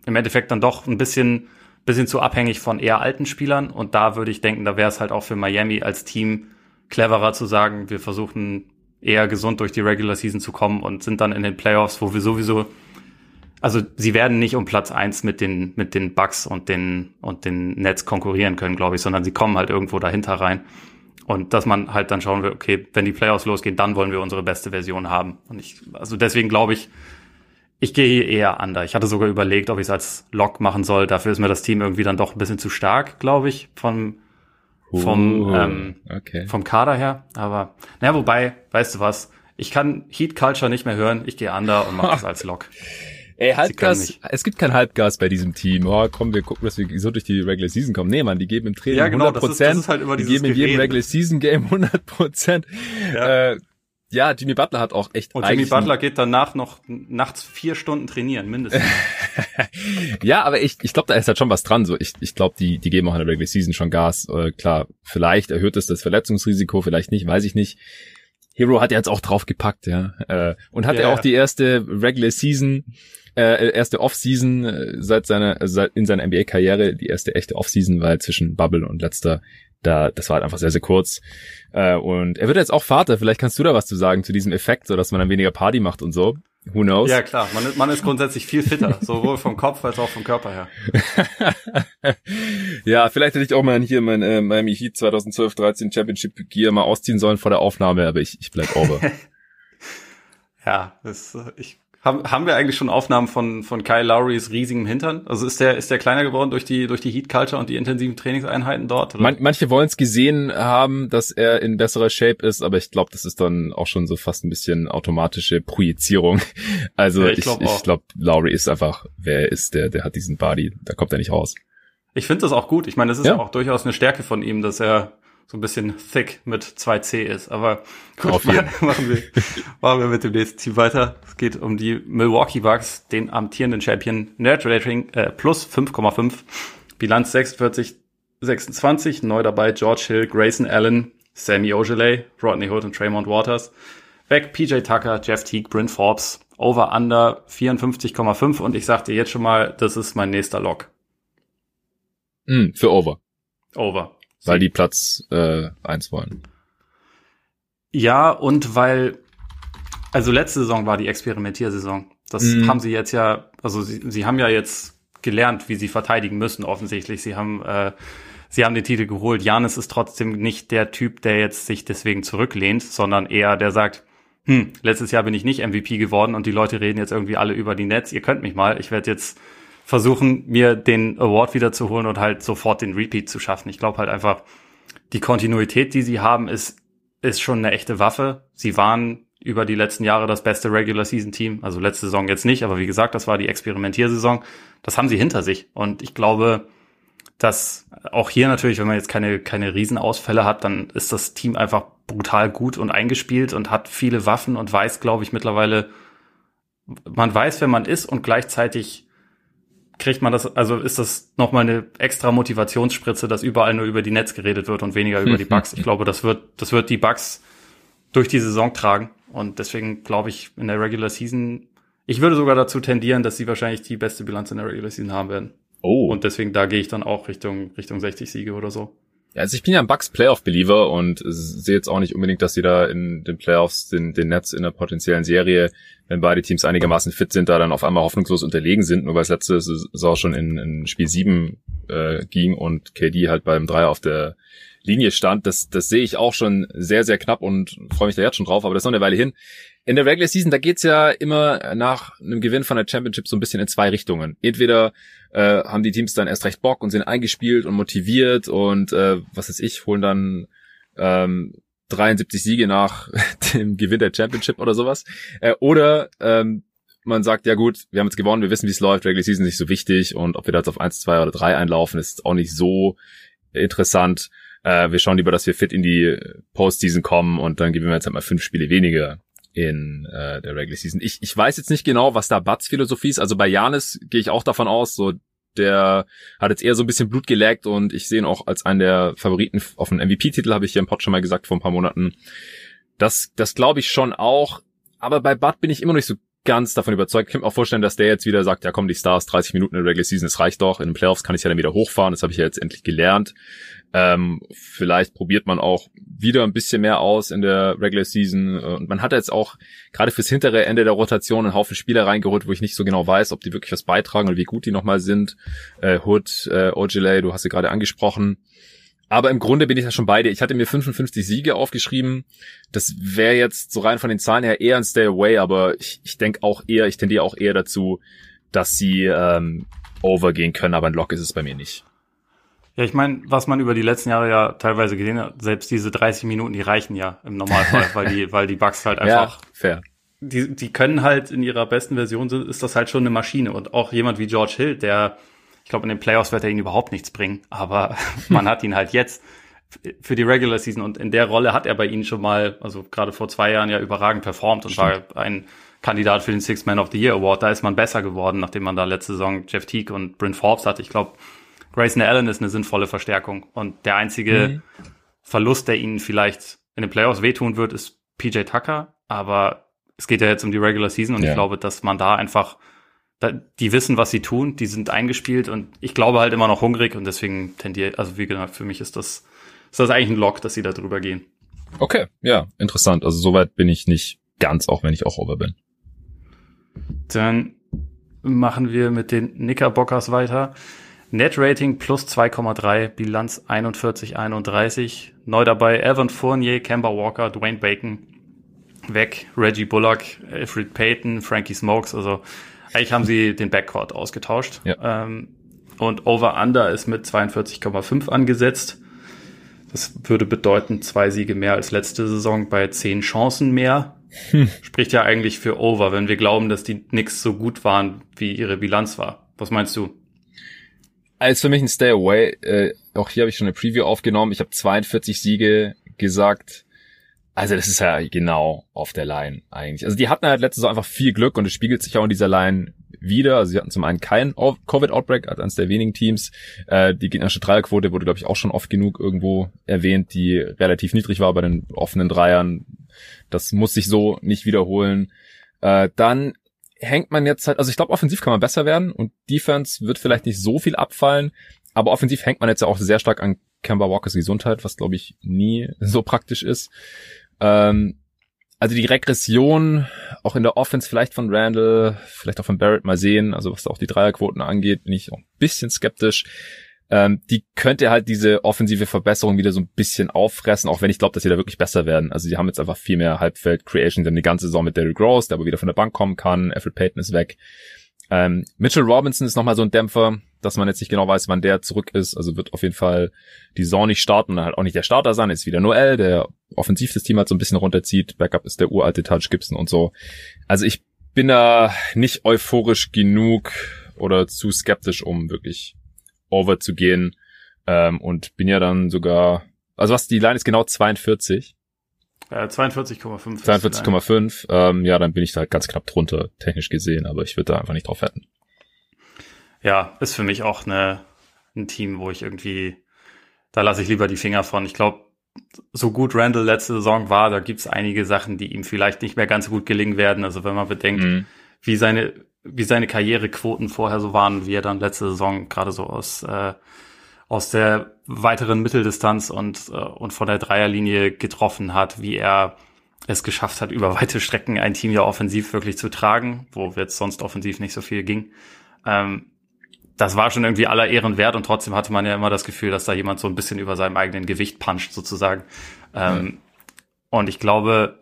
im Endeffekt dann doch ein bisschen, bisschen zu abhängig von eher alten Spielern. Und da würde ich denken, da wäre es halt auch für Miami als Team cleverer zu sagen, wir versuchen eher gesund durch die Regular Season zu kommen und sind dann in den Playoffs, wo wir sowieso also sie werden nicht um Platz eins mit den, mit den Bugs und den, und den Nets konkurrieren können, glaube ich, sondern sie kommen halt irgendwo dahinter rein. Und dass man halt dann schauen will, okay, wenn die Playoffs losgehen, dann wollen wir unsere beste Version haben. Und ich, also deswegen glaube ich, ich gehe hier eher under. Ich hatte sogar überlegt, ob ich es als Lock machen soll. Dafür ist mir das Team irgendwie dann doch ein bisschen zu stark, glaube ich, vom, vom, uh, ähm, okay. vom Kader her. Aber, naja, wobei, weißt du was? Ich kann Heat Culture nicht mehr hören. Ich gehe under und mache das als Lock. Ey, Halbgas, es gibt kein Halbgas bei diesem Team. Oh, komm, wir gucken, dass wir so durch die Regular Season kommen. Nee, man, die geben im Training ja, genau, 100 Prozent. Das ist, das ist halt immer die geben in jedem Regular Season Game 100 Prozent. Ja. Äh, ja, Jimmy Butler hat auch echt. Und Jimmy Butler geht danach noch nachts vier Stunden trainieren, mindestens. ja, aber ich, ich glaube, da ist halt schon was dran. So, ich, ich glaube, die, die geben auch in der Regular Season schon Gas. Äh, klar, vielleicht erhöht es das Verletzungsrisiko, vielleicht nicht, weiß ich nicht. Hero hat jetzt auch draufgepackt, ja. Äh, und hat ja, ja auch die erste Regular Season äh, erste Offseason äh, seit seiner seit in seiner NBA-Karriere, die erste echte Offseason, weil zwischen Bubble und letzter da, das war halt einfach sehr, sehr kurz. Äh, und er wird jetzt auch Vater. Vielleicht kannst du da was zu sagen zu diesem Effekt, so dass man dann weniger Party macht und so. Who knows? Ja, klar. Man, man ist grundsätzlich viel fitter, sowohl vom Kopf als auch vom Körper her. ja, vielleicht hätte ich auch mal hier mein äh, Miami Heat 2012-13 Championship Gear mal ausziehen sollen vor der Aufnahme, aber ich, ich bleib over. ja, das, ich haben, haben wir eigentlich schon Aufnahmen von, von Kyle Lowrys riesigem Hintern? Also ist der, ist der kleiner geworden durch die, durch die Heat Culture und die intensiven Trainingseinheiten dort? Man, manche wollen es gesehen haben, dass er in besserer Shape ist, aber ich glaube, das ist dann auch schon so fast ein bisschen automatische Projizierung. Also ja, ich glaube, ich, ich glaub, Lowry ist einfach, wer er ist, der, der hat diesen Body, da kommt er nicht raus. Ich finde das auch gut. Ich meine, das ist ja. auch durchaus eine Stärke von ihm, dass er so ein bisschen thick mit 2C ist. Aber gut, machen wir, machen wir mit dem nächsten Team weiter. Es geht um die Milwaukee Bucks, den amtierenden Champion. Net Rating äh, plus 5,5. Bilanz 46, 26. Neu dabei George Hill, Grayson Allen, Sammy Ogilvy, Rodney Hood und Traymond Waters. Weg PJ Tucker, Jeff Teague, Bryn Forbes. Over Under 54,5 und ich sag dir jetzt schon mal, das ist mein nächster Lock. Mm, für Over. Over. Weil die Platz äh, eins wollen. Ja, und weil, also letzte Saison war die Experimentiersaison. Das mhm. haben sie jetzt ja, also sie, sie haben ja jetzt gelernt, wie sie verteidigen müssen, offensichtlich. Sie haben, äh, sie haben den Titel geholt. Janis ist trotzdem nicht der Typ, der jetzt sich deswegen zurücklehnt, sondern eher der sagt, hm, letztes Jahr bin ich nicht MVP geworden und die Leute reden jetzt irgendwie alle über die Nets. Ihr könnt mich mal. Ich werde jetzt versuchen, mir den Award wiederzuholen und halt sofort den Repeat zu schaffen. Ich glaube halt einfach, die Kontinuität, die sie haben, ist, ist schon eine echte Waffe. Sie waren über die letzten Jahre das beste Regular Season Team. Also letzte Saison jetzt nicht, aber wie gesagt, das war die Experimentiersaison. Das haben sie hinter sich. Und ich glaube, dass auch hier natürlich, wenn man jetzt keine, keine Riesenausfälle hat, dann ist das Team einfach brutal gut und eingespielt und hat viele Waffen und weiß, glaube ich, mittlerweile, man weiß, wer man ist und gleichzeitig kriegt man das, also ist das nochmal eine extra Motivationsspritze, dass überall nur über die Netz geredet wird und weniger über die Bugs. Ich glaube, das wird, das wird die Bugs durch die Saison tragen. Und deswegen glaube ich, in der Regular Season, ich würde sogar dazu tendieren, dass sie wahrscheinlich die beste Bilanz in der Regular Season haben werden. Oh. Und deswegen da gehe ich dann auch Richtung, Richtung 60 Siege oder so. Ja, also ich bin ja ein Bucks Playoff-Believer und sehe jetzt auch nicht unbedingt, dass sie da in den Playoffs den, den Netz in der potenziellen Serie, wenn beide Teams einigermaßen fit sind, da dann auf einmal hoffnungslos unterlegen sind, nur weil es letzte Saison schon in, in Spiel 7 äh, ging und KD halt beim Dreier auf der Linie stand. Das, das sehe ich auch schon sehr, sehr knapp und freue mich da jetzt schon drauf, aber das ist noch eine Weile hin. In der Regular Season, da geht's ja immer nach einem Gewinn von der Championship so ein bisschen in zwei Richtungen. Entweder äh, haben die Teams dann erst recht Bock und sind eingespielt und motiviert und äh, was weiß ich, holen dann ähm, 73 Siege nach dem Gewinn der Championship oder sowas. Äh, oder ähm, man sagt, ja gut, wir haben jetzt gewonnen, wir wissen, wie es läuft, Regular Season ist nicht so wichtig und ob wir da jetzt auf 1, 2 oder 3 einlaufen, ist auch nicht so interessant. Äh, wir schauen lieber, dass wir fit in die Postseason kommen und dann geben wir jetzt halt mal fünf Spiele weniger in äh, der Regular Season. Ich, ich weiß jetzt nicht genau, was da Butts Philosophie ist. Also bei Janis gehe ich auch davon aus, so der hat jetzt eher so ein bisschen Blut geleckt und ich sehe ihn auch als einen der Favoriten auf einen MVP-Titel, habe ich hier im Pod schon mal gesagt vor ein paar Monaten. Das, das glaube ich schon auch. Aber bei Bud bin ich immer noch nicht so ganz davon überzeugt. Ich kann mir auch vorstellen, dass der jetzt wieder sagt, ja komm, die Stars, 30 Minuten in der Regular Season, das reicht doch. In den Playoffs kann ich ja dann wieder hochfahren. Das habe ich ja jetzt endlich gelernt. Ähm, vielleicht probiert man auch wieder ein bisschen mehr aus in der Regular Season. Und man hat jetzt auch gerade fürs hintere Ende der Rotation einen Haufen Spieler reingeholt, wo ich nicht so genau weiß, ob die wirklich was beitragen oder wie gut die nochmal sind. Äh, Hood, äh, Ojale, du hast sie gerade angesprochen. Aber im Grunde bin ich ja schon bei dir. Ich hatte mir 55 Siege aufgeschrieben. Das wäre jetzt so rein von den Zahlen her eher ein Stay Away, aber ich, ich denke auch eher, ich tendiere auch eher dazu, dass sie ähm, overgehen können, aber ein Lock ist es bei mir nicht. Ja, ich meine, was man über die letzten Jahre ja teilweise gesehen hat, selbst diese 30 Minuten, die reichen ja im Normalfall, weil die, weil die Bugs halt einfach. Ja, fair. Die, die können halt in ihrer besten Version ist das halt schon eine Maschine. Und auch jemand wie George Hill, der, ich glaube, in den Playoffs wird er ihnen überhaupt nichts bringen, aber man hat ihn halt jetzt für die Regular Season und in der Rolle hat er bei ihnen schon mal, also gerade vor zwei Jahren ja überragend performt und Stimmt. war ein Kandidat für den Six Man of the Year Award. Da ist man besser geworden, nachdem man da letzte Saison Jeff Teague und Bryn Forbes hatte. Ich glaube, Grayson Allen ist eine sinnvolle Verstärkung. Und der einzige mhm. Verlust, der ihnen vielleicht in den Playoffs wehtun wird, ist PJ Tucker. Aber es geht ja jetzt um die Regular Season und ja. ich glaube, dass man da einfach, die wissen, was sie tun, die sind eingespielt und ich glaube halt immer noch hungrig und deswegen tendiert, also wie gesagt, für mich ist das, ist das eigentlich ein Lock, dass sie da drüber gehen. Okay, ja, interessant. Also soweit bin ich nicht ganz, auch wenn ich auch over bin. Dann machen wir mit den Knickerbockers weiter. Net-Rating plus 2,3, Bilanz 41-31. Neu dabei Evan Fournier, Kemba Walker, Dwayne Bacon weg, Reggie Bullock, Alfred Payton, Frankie Smokes. Also eigentlich haben sie den Backcourt ausgetauscht. Ja. Ähm, und Over-Under ist mit 42,5 angesetzt. Das würde bedeuten, zwei Siege mehr als letzte Saison bei zehn Chancen mehr. Hm. Spricht ja eigentlich für Over, wenn wir glauben, dass die Knicks so gut waren, wie ihre Bilanz war. Was meinst du? als für mich ein Stay Away. Äh, auch hier habe ich schon eine Preview aufgenommen. Ich habe 42 Siege gesagt. Also das ist ja genau auf der Line eigentlich. Also die hatten halt letztes Jahr einfach viel Glück und es spiegelt sich auch in dieser Line wieder. Also sie hatten zum einen keinen Covid-Outbreak als eines der wenigen Teams. Äh, die gegnerische Dreierquote wurde, glaube ich, auch schon oft genug irgendwo erwähnt, die relativ niedrig war bei den offenen Dreiern. Das muss sich so nicht wiederholen. Äh, dann hängt man jetzt halt, also ich glaube, offensiv kann man besser werden und Defense wird vielleicht nicht so viel abfallen, aber offensiv hängt man jetzt ja auch sehr stark an Kemba Walkers Gesundheit, was glaube ich nie so praktisch ist. Ähm, also die Regression auch in der Offense vielleicht von Randall, vielleicht auch von Barrett mal sehen, also was auch die Dreierquoten angeht, bin ich auch ein bisschen skeptisch. Ähm, die könnte halt diese offensive Verbesserung wieder so ein bisschen auffressen, auch wenn ich glaube, dass sie da wirklich besser werden. Also sie haben jetzt einfach viel mehr Halbfeld-Creation, haben die ganze Saison mit Derrick Rose, der aber wieder von der Bank kommen kann, Alfred Payton ist weg. Ähm, Mitchell Robinson ist nochmal so ein Dämpfer, dass man jetzt nicht genau weiß, wann der zurück ist. Also wird auf jeden Fall die Saison nicht starten und halt auch nicht der Starter sein. Ist wieder Noel, der offensiv das Team halt so ein bisschen runterzieht. Backup ist der uralte Touch Gibson und so. Also ich bin da nicht euphorisch genug oder zu skeptisch, um wirklich over zu gehen. Ähm, und bin ja dann sogar, also was, die Line ist genau 42. Äh, 42,5. 42,5. Ähm, ja, dann bin ich da halt ganz knapp drunter, technisch gesehen, aber ich würde da einfach nicht drauf wetten. Ja, ist für mich auch eine, ein Team, wo ich irgendwie, da lasse ich lieber die Finger von. Ich glaube, so gut Randall letzte Saison war, da gibt's einige Sachen, die ihm vielleicht nicht mehr ganz so gut gelingen werden. Also wenn man bedenkt, mhm. wie seine wie seine Karrierequoten vorher so waren, wie er dann letzte Saison gerade so aus äh, aus der weiteren Mitteldistanz und, äh, und von der Dreierlinie getroffen hat, wie er es geschafft hat, über weite Strecken ein Team ja offensiv wirklich zu tragen, wo jetzt sonst offensiv nicht so viel ging. Ähm, das war schon irgendwie aller Ehren wert und trotzdem hatte man ja immer das Gefühl, dass da jemand so ein bisschen über seinem eigenen Gewicht puncht sozusagen. Ähm, mhm. Und ich glaube,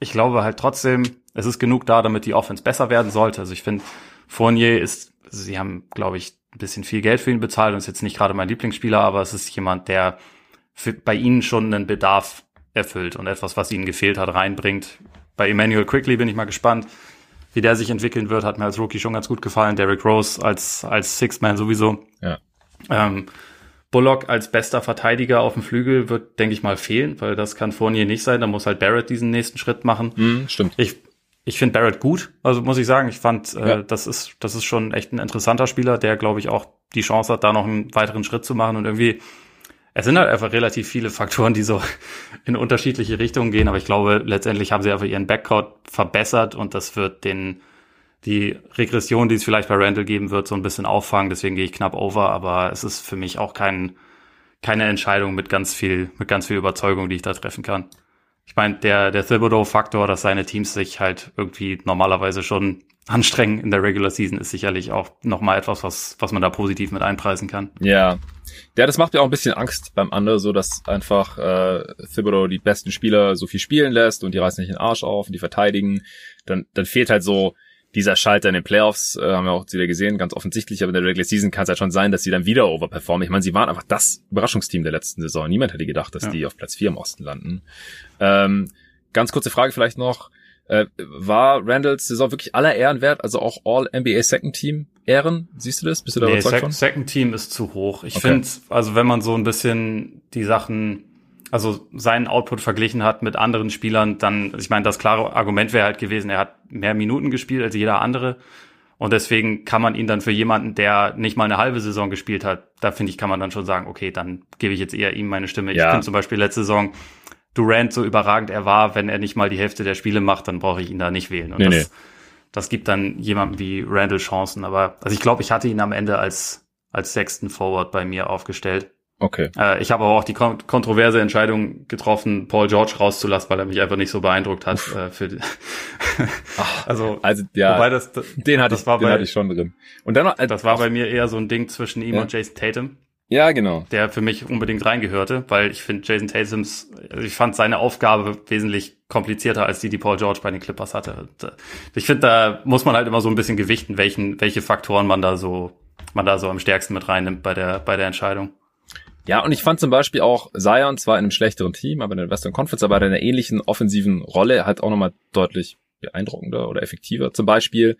ich glaube halt trotzdem, es ist genug da, damit die Offense besser werden sollte. Also ich finde, Fournier ist, sie haben, glaube ich, ein bisschen viel Geld für ihn bezahlt und ist jetzt nicht gerade mein Lieblingsspieler, aber es ist jemand, der für, bei ihnen schon einen Bedarf erfüllt und etwas, was ihnen gefehlt hat, reinbringt. Bei Emmanuel Quickly bin ich mal gespannt, wie der sich entwickeln wird. Hat mir als Rookie schon ganz gut gefallen. Derrick Rose als, als Sixth-Man sowieso. Ja. Ähm, Bullock als bester Verteidiger auf dem Flügel wird, denke ich mal, fehlen, weil das kann Fournier nicht sein. Da muss halt Barrett diesen nächsten Schritt machen. Mm, stimmt. Ich, ich finde Barrett gut, also muss ich sagen. Ich fand, äh, ja. äh, das ist, das ist schon echt ein interessanter Spieler, der, glaube ich, auch die Chance hat, da noch einen weiteren Schritt zu machen und irgendwie es sind halt einfach relativ viele Faktoren, die so in unterschiedliche Richtungen gehen, aber ich glaube, letztendlich haben sie einfach ihren Backcourt verbessert und das wird den, die Regression, die es vielleicht bei Randall geben wird, so ein bisschen auffangen. Deswegen gehe ich knapp over, aber es ist für mich auch kein, keine Entscheidung mit ganz viel, mit ganz viel Überzeugung, die ich da treffen kann. Ich meine, der, der Thibodeau-Faktor, dass seine Teams sich halt irgendwie normalerweise schon anstrengen in der Regular Season, ist sicherlich auch nochmal etwas, was, was man da positiv mit einpreisen kann. Ja. Ja, das macht mir auch ein bisschen Angst beim Under, so dass einfach äh, Thibodeau die besten Spieler so viel spielen lässt und die reißen nicht den Arsch auf und die verteidigen. Dann, dann fehlt halt so dieser Schalter in den Playoffs, äh, haben wir auch wieder gesehen, ganz offensichtlich, aber in der Regular Season kann es halt schon sein, dass sie dann wieder overperformen. Ich meine, sie waren einfach das Überraschungsteam der letzten Saison. Niemand hätte gedacht, dass ja. die auf Platz 4 im Osten landen. Ähm, ganz kurze Frage vielleicht noch. Äh, war Randalls Saison wirklich aller Ehren wert, also auch All-NBA Second Team Ehren? Siehst du das? Bist du da nee, überzeugt Sec von? Second Team ist zu hoch. Ich okay. finde, also wenn man so ein bisschen die Sachen, also seinen Output verglichen hat mit anderen Spielern, dann, ich meine, das klare Argument wäre halt gewesen, er hat mehr Minuten gespielt als jeder andere. Und deswegen kann man ihn dann für jemanden, der nicht mal eine halbe Saison gespielt hat, da finde ich, kann man dann schon sagen, okay, dann gebe ich jetzt eher ihm meine Stimme. Ja. Ich finde zum Beispiel letzte Saison Durant so überragend er war, wenn er nicht mal die Hälfte der Spiele macht, dann brauche ich ihn da nicht wählen. Und nee, das, nee. das gibt dann jemandem wie Randall Chancen. Aber also ich glaube, ich hatte ihn am Ende als, als sechsten Forward bei mir aufgestellt. Okay. Äh, ich habe aber auch die kon kontroverse Entscheidung getroffen, Paul George rauszulassen, weil er mich einfach nicht so beeindruckt hat. Äh, für Ach, also, also ja, wobei das, den hatte, ich, den bei, hatte ich schon drin. Und dann noch, äh, das war bei mir eher so ein Ding zwischen ihm ja. und Jason Tatum. Ja, genau. Der für mich unbedingt reingehörte, weil ich finde Jason Tatums, also ich fand seine Aufgabe wesentlich komplizierter als die, die Paul George bei den Clippers hatte. Ich finde, da muss man halt immer so ein bisschen gewichten, welchen, welche Faktoren man da so, man da so am stärksten mit reinnimmt bei der, bei der Entscheidung. Ja, und ich fand zum Beispiel auch Zion zwar in einem schlechteren Team, aber in der Western Conference, aber in einer ähnlichen offensiven Rolle halt auch nochmal deutlich beeindruckender oder effektiver. Zum Beispiel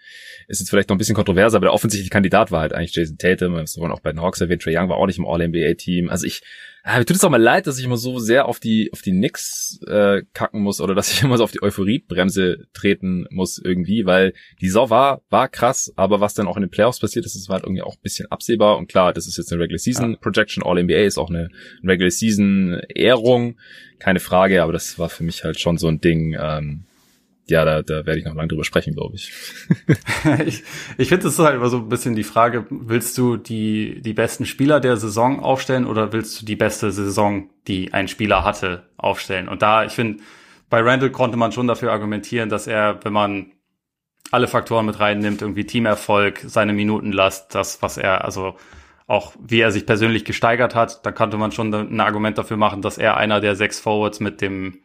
ist jetzt vielleicht noch ein bisschen kontroverser, aber der offensichtliche Kandidat war halt eigentlich Jason Tatum. Das waren auch bei den Hawks erwähnt. Trey Young war auch nicht im All-NBA-Team. Also ich, ja, mir tut es auch mal leid, dass ich immer so sehr auf die auf die Knicks äh, kacken muss oder dass ich immer so auf die Euphoriebremse treten muss irgendwie, weil die Sau war war krass, aber was dann auch in den Playoffs passiert ist, das war halt irgendwie auch ein bisschen absehbar und klar, das ist jetzt eine Regular Season Projection, All NBA ist auch eine Regular Season Ehrung, keine Frage, aber das war für mich halt schon so ein Ding. Ähm, ja, da, da werde ich noch lange drüber sprechen, glaube ich. ich ich finde, es ist halt immer so ein bisschen die Frage, willst du die, die besten Spieler der Saison aufstellen oder willst du die beste Saison, die ein Spieler hatte, aufstellen? Und da, ich finde, bei Randall konnte man schon dafür argumentieren, dass er, wenn man alle Faktoren mit reinnimmt, irgendwie Teamerfolg, seine Minutenlast, das, was er, also auch wie er sich persönlich gesteigert hat, dann konnte man schon ein Argument dafür machen, dass er einer der sechs Forwards mit dem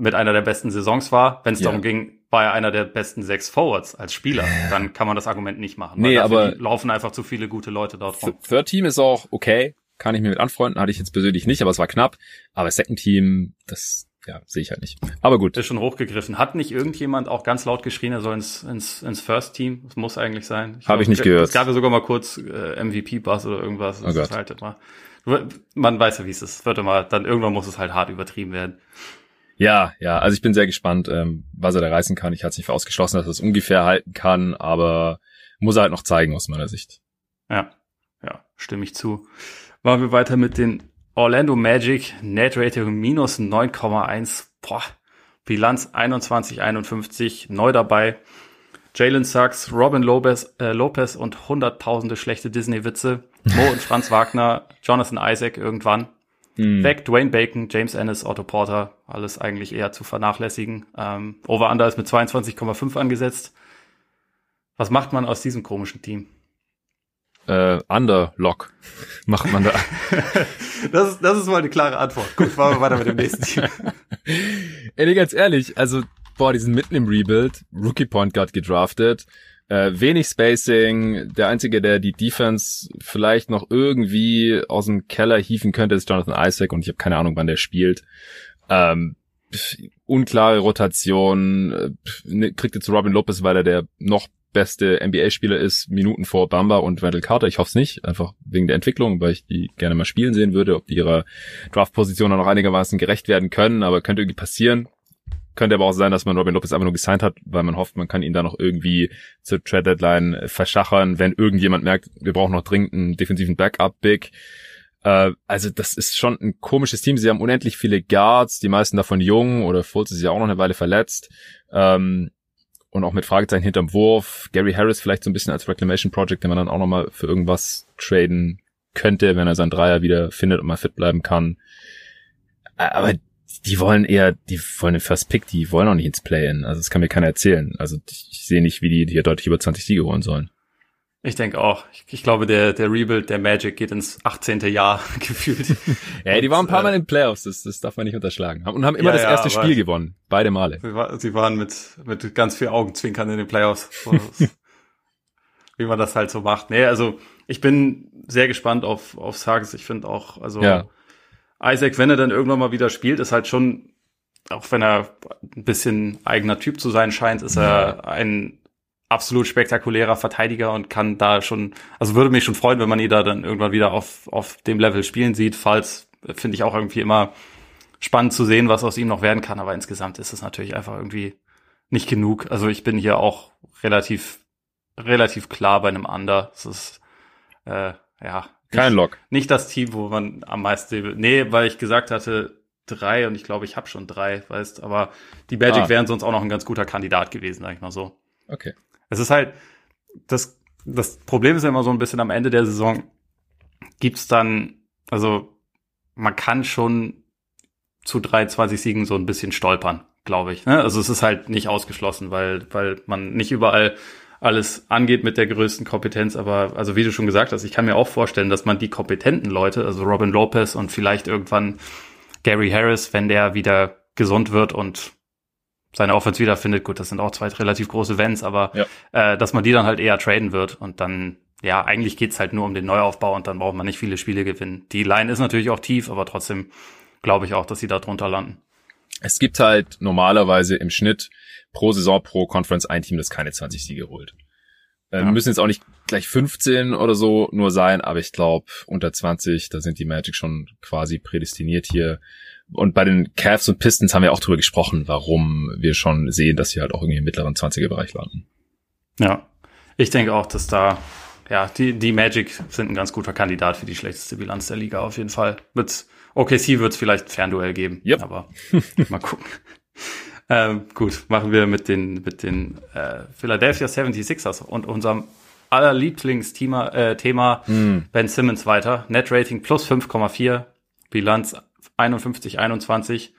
mit einer der besten Saisons war. Wenn es ja. darum ging, war er einer der besten sechs Forwards als Spieler. Dann kann man das Argument nicht machen. Nee, aber laufen einfach zu viele gute Leute dort rum. Third Team ist auch okay. Kann ich mir mit anfreunden. Hatte ich jetzt persönlich nicht, aber es war knapp. Aber Second Team, das ja, sehe ich halt nicht. Aber gut. Das ist schon hochgegriffen. Hat nicht irgendjemand auch ganz laut geschrien, er soll ins, ins, ins First Team? Das muss eigentlich sein. Habe ich nicht gehört. Es gab ja sogar mal kurz äh, MVP-Bass oder irgendwas. Oh Gott. Halt immer, man weiß ja, wie es ist. Wird immer, dann irgendwann muss es halt hart übertrieben werden. Ja, ja, also ich bin sehr gespannt, ähm, was er da reißen kann. Ich hatte es nicht für ausgeschlossen, dass er es ungefähr halten kann, aber muss er halt noch zeigen aus meiner Sicht. Ja, ja, stimme ich zu. Machen wir weiter mit den Orlando Magic. Net Rating minus 9,1. Boah, Bilanz 21, 51, neu dabei. Jalen Sachs, Robin Lopez, äh, Lopez und hunderttausende schlechte Disney-Witze. Mo und Franz Wagner, Jonathan Isaac irgendwann. Hm. Weg, Dwayne Bacon, James Ennis, Otto Porter, alles eigentlich eher zu vernachlässigen. Ähm, Over-Under ist mit 22,5 angesetzt. Was macht man aus diesem komischen Team? Äh, Underlock macht man da. das, ist, das ist mal eine klare Antwort. Gut, machen wir weiter mit dem nächsten Team. Ey, ganz ehrlich, also, boah, die sind mitten im Rebuild, Rookie Point Guard gedraftet, äh, wenig Spacing, der einzige, der die Defense vielleicht noch irgendwie aus dem Keller hieven könnte, ist Jonathan Isaac und ich habe keine Ahnung, wann der spielt. Ähm, unklare Rotation, äh, kriegt jetzt Robin Lopez, weil er der noch beste NBA-Spieler ist, Minuten vor Bamba und Wendell Carter. Ich hoffe es nicht, einfach wegen der Entwicklung, weil ich die gerne mal spielen sehen würde, ob die ihrer Draft-Position noch einigermaßen gerecht werden können, aber könnte irgendwie passieren. Könnte aber auch sein, dass man Robin Lopez einfach nur gesigned hat, weil man hofft, man kann ihn da noch irgendwie zur Trade-Deadline verschachern, wenn irgendjemand merkt, wir brauchen noch dringend einen defensiven Backup-Big. Äh, also das ist schon ein komisches Team. Sie haben unendlich viele Guards, die meisten davon jung oder Fultz ist ja auch noch eine Weile verletzt. Ähm, und auch mit Fragezeichen hinterm Wurf. Gary Harris vielleicht so ein bisschen als Reclamation Project, den man dann auch nochmal für irgendwas traden könnte, wenn er seinen Dreier wieder findet und mal fit bleiben kann. Aber die wollen eher, die wollen den First Pick, die wollen auch nicht ins Play-In. Also das kann mir keiner erzählen. Also ich sehe nicht, wie die hier deutlich über 20 Siege holen sollen. Ich denke auch. Ich, ich, glaube, der, der Rebuild der Magic geht ins 18. Jahr gefühlt. ja, die waren ein paar Mal in den Playoffs, das, das darf man nicht unterschlagen. Und haben immer ja, das erste ja, Spiel gewonnen. Beide Male. Sie, war, sie, waren mit, mit ganz viel Augenzwinkern in den Playoffs. wie man das halt so macht. Nee, also ich bin sehr gespannt auf, auf Sages. Ich finde auch, also ja. Isaac, wenn er dann irgendwann mal wieder spielt, ist halt schon, auch wenn er ein bisschen eigener Typ zu sein scheint, ist er ein absolut spektakulärer Verteidiger und kann da schon, also würde mich schon freuen, wenn man ihn da dann irgendwann wieder auf, auf dem Level spielen sieht. Falls finde ich auch irgendwie immer spannend zu sehen, was aus ihm noch werden kann. Aber insgesamt ist es natürlich einfach irgendwie nicht genug. Also ich bin hier auch relativ, relativ klar bei einem Under. Es ist, äh, ja. Kein Lock. Nicht das Team, wo man am meisten, nee, weil ich gesagt hatte, drei und ich glaube, ich habe schon drei, weißt, aber die Magic ah. wären sonst auch noch ein ganz guter Kandidat gewesen, sag ich mal so. Okay. Es ist halt, das, das Problem ist ja immer so ein bisschen am Ende der Saison gibt's dann, also man kann schon zu 23 Siegen so ein bisschen stolpern, glaube ich. Ne? Also es ist halt nicht ausgeschlossen, weil, weil man nicht überall alles angeht mit der größten Kompetenz, aber also wie du schon gesagt hast, ich kann mir auch vorstellen, dass man die kompetenten Leute, also Robin Lopez und vielleicht irgendwann Gary Harris, wenn der wieder gesund wird und seine Offense wiederfindet. Gut, das sind auch zwei relativ große Vents, aber ja. äh, dass man die dann halt eher traden wird und dann, ja, eigentlich geht's halt nur um den Neuaufbau und dann braucht man nicht viele Spiele gewinnen. Die Line ist natürlich auch tief, aber trotzdem glaube ich auch, dass sie da drunter landen. Es gibt halt normalerweise im Schnitt pro Saison, pro Conference ein Team, das keine 20 Siege holt. Äh, ja. Müssen jetzt auch nicht gleich 15 oder so nur sein, aber ich glaube, unter 20, da sind die Magic schon quasi prädestiniert hier und bei den Cavs und Pistons haben wir auch drüber gesprochen, warum wir schon sehen, dass sie halt auch irgendwie im mittleren 20er Bereich landen. Ja, ich denke auch, dass da, ja, die, die Magic sind ein ganz guter Kandidat für die schlechteste Bilanz der Liga auf jeden Fall. Mit OKC wird es vielleicht ein Fernduell geben, yep. aber mal gucken. Ähm, gut, machen wir mit den, mit den äh, Philadelphia 76ers und unserem aller Lieblingsthema äh, Thema mm. Ben Simmons weiter. Net Rating plus 5,4, Bilanz 51, 21.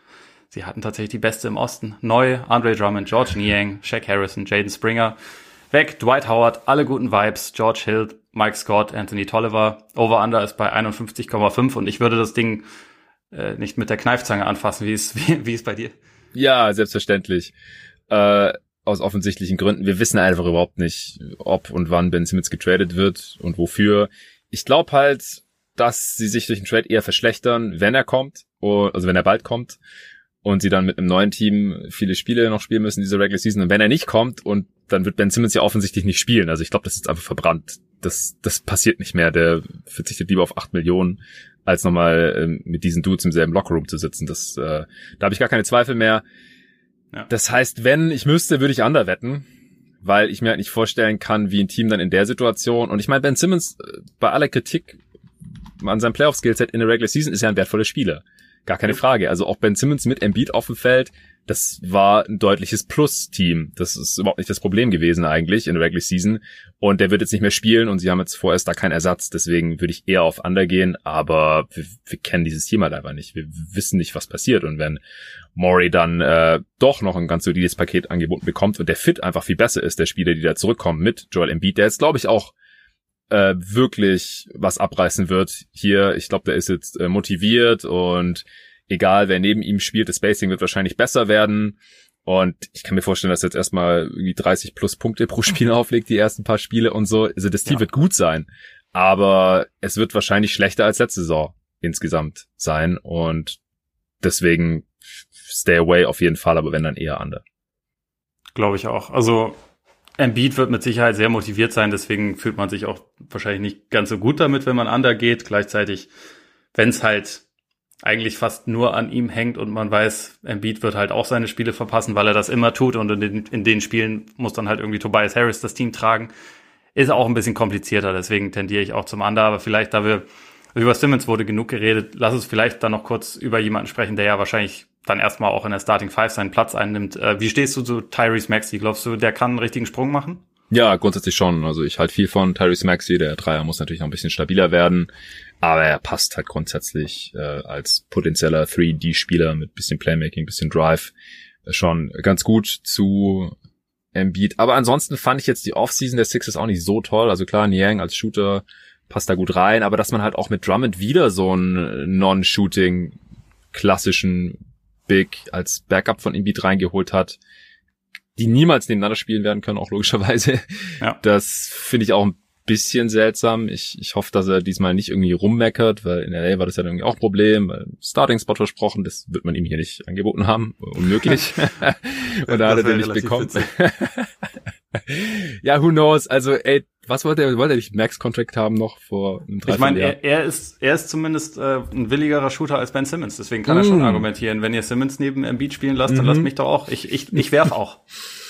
Sie hatten tatsächlich die Beste im Osten. Neu, Andre Drummond, George Niang, Shaq Harrison, Jaden Springer. Weg, Dwight Howard, alle guten Vibes, George Hill, Mike Scott, Anthony Tolliver. Over-Under ist bei 51,5 und ich würde das Ding äh, nicht mit der Kneifzange anfassen. Wie ist, wie, wie ist bei dir? Ja, selbstverständlich. Äh, aus offensichtlichen Gründen. Wir wissen einfach überhaupt nicht, ob und wann Ben Simmons getradet wird und wofür. Ich glaube halt, dass sie sich durch den Trade eher verschlechtern, wenn er kommt, also wenn er bald kommt und sie dann mit einem neuen Team viele Spiele noch spielen müssen, diese Regular Season. Und wenn er nicht kommt und dann wird Ben Simmons ja offensichtlich nicht spielen. Also ich glaube, das ist einfach verbrannt. Das, das passiert nicht mehr. Der verzichtet lieber auf acht Millionen, als nochmal ähm, mit diesen Dudes im selben Lockerroom zu sitzen. Das, äh, da habe ich gar keine Zweifel mehr. Ja. Das heißt, wenn ich müsste, würde ich under wetten, weil ich mir halt nicht vorstellen kann, wie ein Team dann in der Situation. Und ich meine, Ben Simmons, äh, bei aller Kritik an seinem Playoff-Skillset in der Regular Season ist er ein wertvoller Spieler. Gar keine Frage. Also auch Ben Simmons mit Embiid auf dem Feld, das war ein deutliches Plus-Team. Das ist überhaupt nicht das Problem gewesen eigentlich in der Regular Season. Und der wird jetzt nicht mehr spielen und sie haben jetzt vorerst da keinen Ersatz. Deswegen würde ich eher auf Under gehen. Aber wir, wir kennen dieses Team halt einfach nicht. Wir wissen nicht, was passiert. Und wenn Maury dann äh, doch noch ein ganz solides Paket angeboten bekommt und der Fit einfach viel besser ist, der Spieler, die da zurückkommen mit Joel Embiid, der jetzt glaube ich auch äh, wirklich was abreißen wird hier. Ich glaube, der ist jetzt äh, motiviert und egal wer neben ihm spielt, das Spacing wird wahrscheinlich besser werden. Und ich kann mir vorstellen, dass er jetzt erstmal irgendwie 30 plus Punkte pro Spiel auflegt, die ersten paar Spiele und so. Also das Team ja. wird gut sein. Aber es wird wahrscheinlich schlechter als letzte Saison insgesamt sein. Und deswegen stay away auf jeden Fall, aber wenn dann eher under. Glaube ich auch. Also Embiid wird mit Sicherheit sehr motiviert sein, deswegen fühlt man sich auch wahrscheinlich nicht ganz so gut damit, wenn man under geht. Gleichzeitig, wenn es halt eigentlich fast nur an ihm hängt und man weiß, Embiid wird halt auch seine Spiele verpassen, weil er das immer tut und in den, in den Spielen muss dann halt irgendwie Tobias Harris das Team tragen. Ist auch ein bisschen komplizierter, deswegen tendiere ich auch zum Under, aber vielleicht, da wir über Simmons wurde genug geredet, lass uns vielleicht dann noch kurz über jemanden sprechen, der ja wahrscheinlich dann erstmal auch in der Starting Five seinen Platz einnimmt. Äh, wie stehst du zu Tyrese Maxey? Glaubst du, der kann einen richtigen Sprung machen? Ja, grundsätzlich schon. Also ich halte viel von Tyrese Maxey. Der Dreier muss natürlich noch ein bisschen stabiler werden. Aber er passt halt grundsätzlich äh, als potenzieller 3D-Spieler mit bisschen Playmaking, bisschen Drive äh, schon ganz gut zu Embiid. Aber ansonsten fand ich jetzt die Offseason der Sixers auch nicht so toll. Also klar, Niang als Shooter passt da gut rein, aber dass man halt auch mit Drummond wieder so einen Non-Shooting klassischen Big als Backup von Embiid reingeholt hat, die niemals nebeneinander spielen werden können, auch logischerweise. Ja. Das finde ich auch ein bisschen seltsam. Ich, ich hoffe, dass er diesmal nicht irgendwie rummeckert, weil in LA war das ja irgendwie auch ein Problem, weil Starting-Spot versprochen, das wird man ihm hier nicht angeboten haben. Unmöglich. Und da hat er den nicht bekommen. ja, who knows? Also, ey, was wollte er? Wollte er nicht Max-Contract haben noch vor einem Ich meine, er, er, ist, er ist zumindest äh, ein willigerer Shooter als Ben Simmons. Deswegen kann mm. er schon mm. argumentieren, wenn ihr Simmons neben Embiid spielen lasst, dann mm -hmm. lasst mich doch auch. Ich, ich, ich werf auch.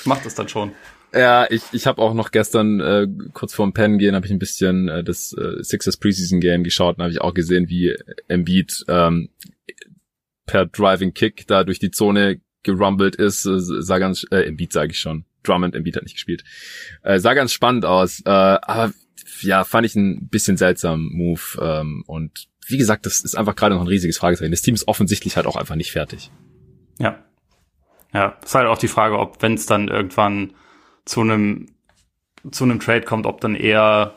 Ich mach das dann schon. Ja, ich, ich habe auch noch gestern äh, kurz vorm Pennen gehen habe ich ein bisschen äh, das äh, Sixers Preseason Game geschaut und habe ich auch gesehen, wie Embiid ähm, per Driving Kick da durch die Zone gerumbelt ist. Äh, sah ganz äh, Embiid sage ich schon. Drummond Embiid hat nicht gespielt. Äh, sah ganz spannend aus, äh, aber ja, fand ich ein bisschen seltsam Move ähm, und wie gesagt, das ist einfach gerade noch ein riesiges Fragezeichen. Das Team ist offensichtlich halt auch einfach nicht fertig. Ja. Ja, ist halt auch die Frage, ob wenn es dann irgendwann zu einem zu einem Trade kommt, ob dann eher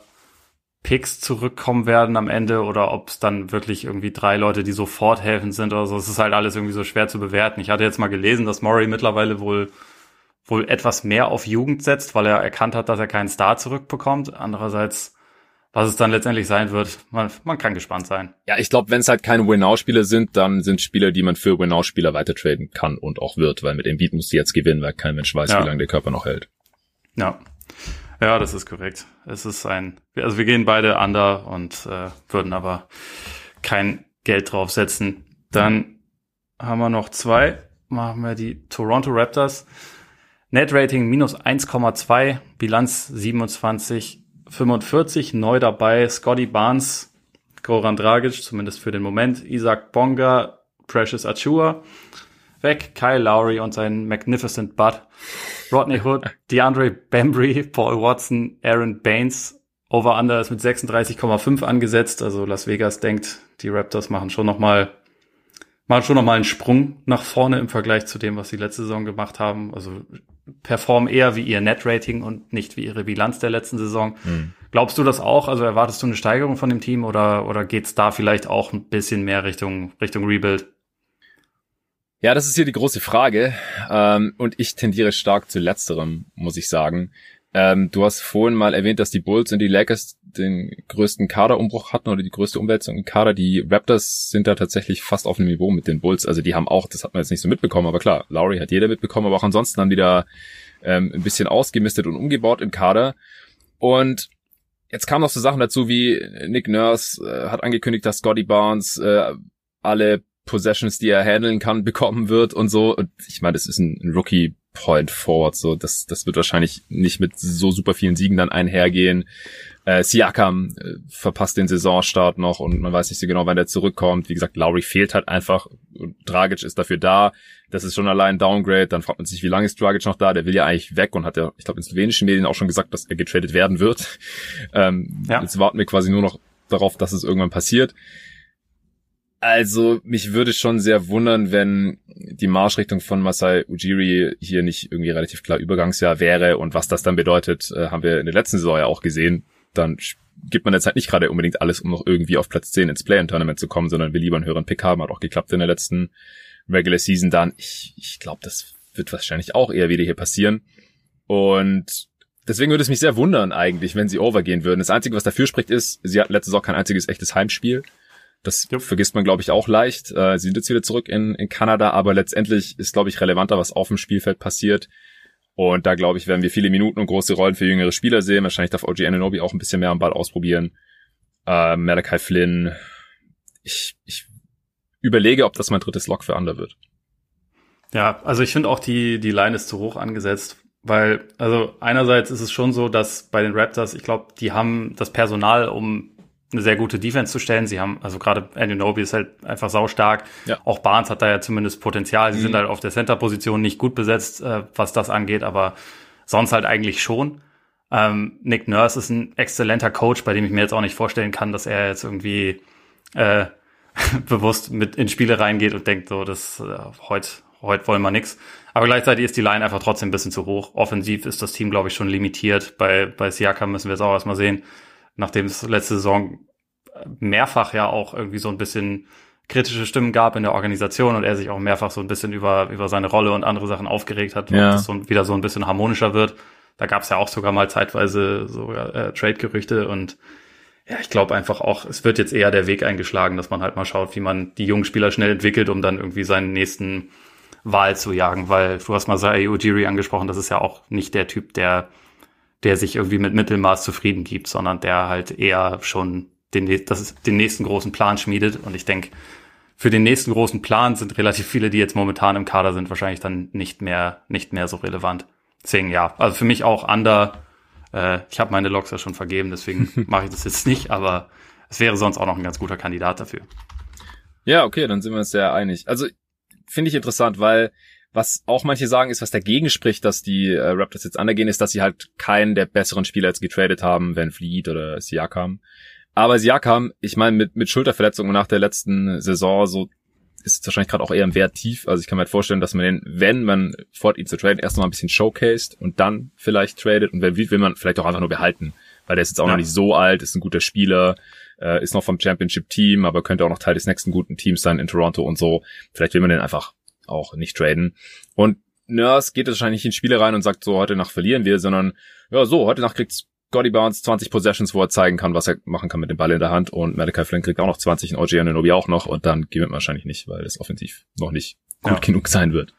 Picks zurückkommen werden am Ende oder ob es dann wirklich irgendwie drei Leute, die sofort helfen sind oder so. Es ist halt alles irgendwie so schwer zu bewerten. Ich hatte jetzt mal gelesen, dass Murray mittlerweile wohl wohl etwas mehr auf Jugend setzt, weil er erkannt hat, dass er keinen Star zurückbekommt. Andererseits, was es dann letztendlich sein wird, man, man kann gespannt sein. Ja, ich glaube, wenn es halt keine Win-Now-Spieler sind, dann sind Spieler, die man für Win-Now-Spieler weitertraden kann und auch wird, weil mit dem Beat musst du jetzt gewinnen, weil kein Mensch weiß, ja. wie lange der Körper noch hält. Ja. Ja, das ist korrekt. Es ist ein, also wir gehen beide under und äh, würden aber kein Geld draufsetzen. Dann haben wir noch zwei. Machen wir die Toronto Raptors. Net Rating minus 1,2, Bilanz 27, 45, neu dabei Scotty Barnes, Goran Dragic, zumindest für den Moment, Isaac Bonga, Precious Achua, weg, Kyle Lowry und sein Magnificent Bud, Rodney Hood, DeAndre Bembry, Paul Watson, Aaron Baines, Over-Under ist mit 36,5 angesetzt, also Las Vegas denkt, die Raptors machen schon noch mal machen schon noch mal einen Sprung nach vorne im Vergleich zu dem, was sie letzte Saison gemacht haben. Also performen eher wie ihr Net-Rating und nicht wie ihre Bilanz der letzten Saison. Mhm. Glaubst du das auch? Also erwartest du eine Steigerung von dem Team oder, oder geht's da vielleicht auch ein bisschen mehr Richtung, Richtung Rebuild? Ja, das ist hier die große Frage. Ähm, und ich tendiere stark zu letzterem, muss ich sagen. Ähm, du hast vorhin mal erwähnt, dass die Bulls und die Lakers den größten Kaderumbruch hatten oder die größte Umwälzung im Kader. Die Raptors sind da tatsächlich fast auf dem Niveau mit den Bulls. Also die haben auch, das hat man jetzt nicht so mitbekommen, aber klar, Lowry hat jeder mitbekommen, aber auch ansonsten haben die da ähm, ein bisschen ausgemistet und umgebaut im Kader. Und jetzt kamen noch so Sachen dazu wie Nick Nurse äh, hat angekündigt, dass Scotty Barnes äh, alle Possessions, die er handeln kann, bekommen wird und so. Und ich meine, das ist ein, Rookie Point Forward. So, das, das wird wahrscheinlich nicht mit so super vielen Siegen dann einhergehen. Äh, Siakam äh, verpasst den Saisonstart noch und man weiß nicht so genau, wann der zurückkommt. Wie gesagt, Lowry fehlt halt einfach. Dragic ist dafür da. Das ist schon allein Downgrade. Dann fragt man sich, wie lange ist Dragic noch da? Der will ja eigentlich weg und hat ja, ich glaube, in slowenischen Medien auch schon gesagt, dass er getradet werden wird. Ähm, ja. Jetzt warten wir quasi nur noch darauf, dass es irgendwann passiert. Also, mich würde schon sehr wundern, wenn die Marschrichtung von Masai Ujiri hier nicht irgendwie relativ klar Übergangsjahr wäre und was das dann bedeutet, äh, haben wir in der letzten Saison ja auch gesehen dann gibt man jetzt halt nicht gerade unbedingt alles, um noch irgendwie auf Platz 10 ins Play-In-Tournament zu kommen, sondern will lieber einen höheren Pick haben. Hat auch geklappt in der letzten Regular Season dann. Ich, ich glaube, das wird wahrscheinlich auch eher wieder hier passieren. Und deswegen würde es mich sehr wundern eigentlich, wenn sie overgehen würden. Das Einzige, was dafür spricht, ist, sie hatten letztes Saison kein einziges echtes Heimspiel. Das ja. vergisst man, glaube ich, auch leicht. Äh, sie sind jetzt wieder zurück in, in Kanada, aber letztendlich ist, glaube ich, relevanter, was auf dem Spielfeld passiert. Und da glaube ich, werden wir viele Minuten und große Rollen für jüngere Spieler sehen. Wahrscheinlich darf OG Ananobi auch ein bisschen mehr am Ball ausprobieren. Äh, Malachi Flynn. Ich, ich überlege, ob das mein drittes Lock für Under wird. Ja, also ich finde auch die, die Line ist zu hoch angesetzt, weil, also einerseits ist es schon so, dass bei den Raptors, ich glaube, die haben das Personal, um eine sehr gute Defense zu stellen. Sie haben, also gerade Anunoby ist halt einfach saustark. Ja. Auch Barnes hat da ja zumindest Potenzial. Sie mhm. sind halt auf der Center-Position nicht gut besetzt, äh, was das angeht, aber sonst halt eigentlich schon. Ähm, Nick Nurse ist ein exzellenter Coach, bei dem ich mir jetzt auch nicht vorstellen kann, dass er jetzt irgendwie äh, bewusst mit in Spiele reingeht und denkt, so, das äh, heute heute wollen wir nix. Aber gleichzeitig ist die Line einfach trotzdem ein bisschen zu hoch. Offensiv ist das Team, glaube ich, schon limitiert. Bei, bei Siakam müssen wir jetzt auch erstmal sehen nachdem es letzte Saison mehrfach ja auch irgendwie so ein bisschen kritische Stimmen gab in der Organisation und er sich auch mehrfach so ein bisschen über, über seine Rolle und andere Sachen aufgeregt hat, ja. dass so wieder so ein bisschen harmonischer wird. Da gab es ja auch sogar mal zeitweise so äh, Trade-Gerüchte und ja, ich glaube einfach auch, es wird jetzt eher der Weg eingeschlagen, dass man halt mal schaut, wie man die jungen Spieler schnell entwickelt, um dann irgendwie seinen nächsten Wahl zu jagen, weil du hast mal Sai Ujiri angesprochen, das ist ja auch nicht der Typ, der der sich irgendwie mit Mittelmaß zufrieden gibt, sondern der halt eher schon den, das den nächsten großen Plan schmiedet. Und ich denke, für den nächsten großen Plan sind relativ viele, die jetzt momentan im Kader sind, wahrscheinlich dann nicht mehr, nicht mehr so relevant. Deswegen ja, also für mich auch under. Äh, ich habe meine Logs ja schon vergeben, deswegen mache ich das jetzt nicht, aber es wäre sonst auch noch ein ganz guter Kandidat dafür. Ja, okay, dann sind wir uns sehr einig. Also finde ich interessant, weil was auch manche sagen, ist, was dagegen spricht, dass die äh, Raptors jetzt undergehen, ist, dass sie halt keinen der besseren Spieler jetzt getradet haben, wenn Fleet oder Siakam. Aber Siakam, ich meine, mit, mit Schulterverletzungen nach der letzten Saison, so ist es wahrscheinlich gerade auch eher im Wert tief. Also ich kann mir halt vorstellen, dass man den, wenn man fort ihn zu traden, erst noch ein bisschen showcased und dann vielleicht tradet und wenn will, will man vielleicht auch einfach nur behalten. Weil der ist jetzt auch ja. noch nicht so alt, ist ein guter Spieler, äh, ist noch vom Championship-Team, aber könnte auch noch Teil des nächsten guten Teams sein in Toronto und so. Vielleicht will man den einfach auch nicht traden. Und Nurse geht wahrscheinlich in Spiele rein und sagt so, heute Nacht verlieren wir, sondern ja, so, heute Nacht kriegt Scotty Barnes 20 Possessions, wo er zeigen kann, was er machen kann mit dem Ball in der Hand und Malachi Flynn kriegt auch noch 20 und OG Ananobi auch noch und dann gewinnt man wahrscheinlich nicht, weil es offensiv noch nicht gut ja. genug sein wird.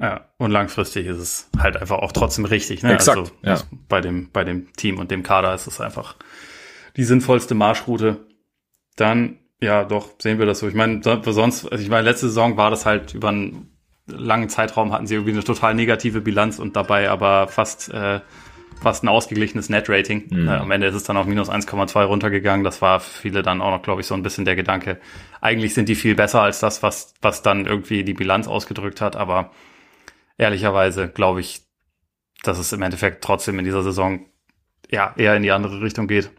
Ja, und langfristig ist es halt einfach auch trotzdem richtig. Ne? Exakt, also, ja. bei dem bei dem Team und dem Kader ist es einfach die sinnvollste Marschroute. Dann ja, doch, sehen wir das so. Ich meine, sonst, also ich meine, letzte Saison war das halt über einen langen Zeitraum hatten sie irgendwie eine total negative Bilanz und dabei aber fast, äh, fast ein ausgeglichenes Net-Rating. Mhm. Äh, am Ende ist es dann auf minus 1,2 runtergegangen. Das war für viele dann auch noch, glaube ich, so ein bisschen der Gedanke. Eigentlich sind die viel besser als das, was, was dann irgendwie die Bilanz ausgedrückt hat. Aber ehrlicherweise glaube ich, dass es im Endeffekt trotzdem in dieser Saison ja eher in die andere Richtung geht.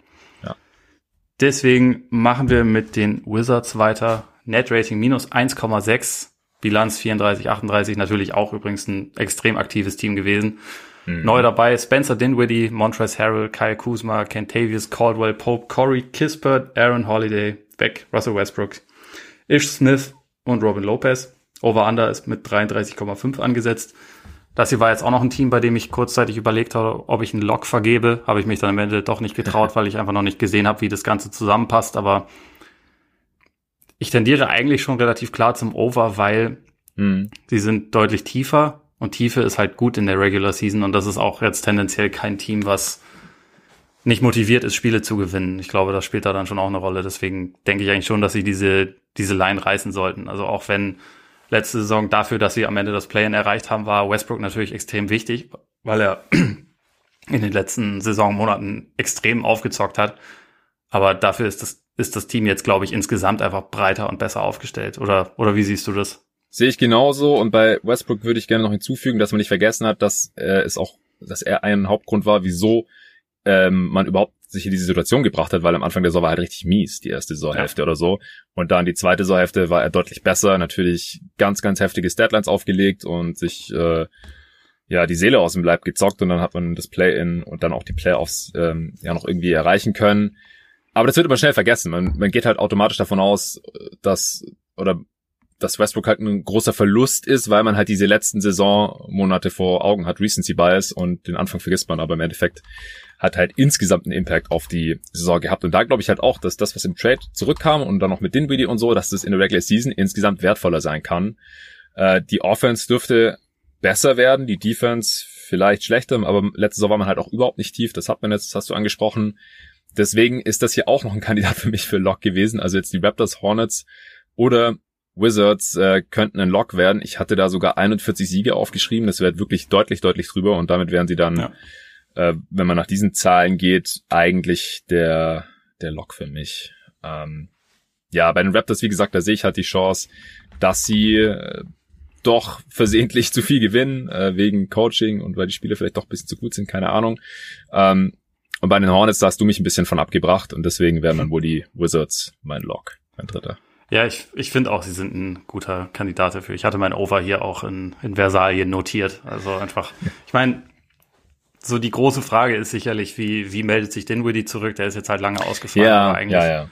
Deswegen machen wir mit den Wizards weiter. Net Rating minus 1,6, Bilanz 34, 38, natürlich auch übrigens ein extrem aktives Team gewesen. Mhm. Neu dabei Spencer Dinwiddie, Montrezl Harrell, Kyle Kuzma, Kentavious Caldwell Pope, Corey Kispert, Aaron Holiday, Beck, Russell Westbrook, Ish Smith und Robin Lopez. Over-Under ist mit 33,5 angesetzt. Das hier war jetzt auch noch ein Team, bei dem ich kurzzeitig überlegt habe, ob ich einen Lock vergebe. Habe ich mich dann am Ende doch nicht getraut, weil ich einfach noch nicht gesehen habe, wie das Ganze zusammenpasst. Aber ich tendiere eigentlich schon relativ klar zum Over, weil mhm. sie sind deutlich tiefer und Tiefe ist halt gut in der Regular Season und das ist auch jetzt tendenziell kein Team, was nicht motiviert ist, Spiele zu gewinnen. Ich glaube, das spielt da dann schon auch eine Rolle. Deswegen denke ich eigentlich schon, dass sie diese, diese Line reißen sollten. Also auch wenn letzte Saison dafür, dass sie am Ende das Play-in erreicht haben, war Westbrook natürlich extrem wichtig, weil er in den letzten Saisonmonaten extrem aufgezockt hat. Aber dafür ist das, ist das Team jetzt, glaube ich, insgesamt einfach breiter und besser aufgestellt. Oder, oder wie siehst du das? Sehe ich genauso. Und bei Westbrook würde ich gerne noch hinzufügen, dass man nicht vergessen hat, dass äh, es auch, dass er ein Hauptgrund war, wieso ähm, man überhaupt sich in diese Situation gebracht hat, weil am Anfang der Saison war halt richtig mies, die erste Saisonhälfte ja. oder so. Und dann die zweite Saisonhälfte war er deutlich besser, natürlich ganz, ganz heftige Deadlines aufgelegt und sich äh, ja die Seele aus dem Leib gezockt und dann hat man das Play-in und dann auch die Playoffs ähm, ja noch irgendwie erreichen können. Aber das wird immer schnell vergessen. Man, man geht halt automatisch davon aus, dass oder dass Westbrook halt ein großer Verlust ist, weil man halt diese letzten Saisonmonate vor Augen hat, Recency Bias und den Anfang vergisst man, aber im Endeffekt hat halt insgesamt einen Impact auf die Saison gehabt. Und da glaube ich halt auch, dass das, was im Trade zurückkam und dann noch mit Dinwiddie und so, dass das in der Regular Season insgesamt wertvoller sein kann. Äh, die Offense dürfte besser werden, die Defense vielleicht schlechter, aber letzte Saison war man halt auch überhaupt nicht tief, das hat man jetzt, das hast du angesprochen. Deswegen ist das hier auch noch ein Kandidat für mich für Lock gewesen. Also jetzt die Raptors, Hornets oder Wizards äh, könnten ein Lock werden. Ich hatte da sogar 41 Siege aufgeschrieben. Das wäre wirklich deutlich, deutlich drüber und damit wären sie dann, ja. Äh, wenn man nach diesen Zahlen geht, eigentlich der, der Lock für mich. Ähm, ja, bei den Raptors, wie gesagt, da sehe ich halt die Chance, dass sie äh, doch versehentlich zu viel gewinnen, äh, wegen Coaching und weil die Spiele vielleicht doch ein bisschen zu gut sind, keine Ahnung. Ähm, und bei den Hornets, da hast du mich ein bisschen von abgebracht und deswegen wären dann wohl die Wizards mein Lock, mein dritter. Ja, ich, ich finde auch, sie sind ein guter Kandidat dafür. Ich hatte mein Over hier auch in, in Versalien notiert. Also einfach, ich meine, so die große Frage ist sicherlich, wie, wie meldet sich Dinwiddie zurück? Der ist jetzt halt lange ausgefallen. Ja, eigentlich, ja, ja.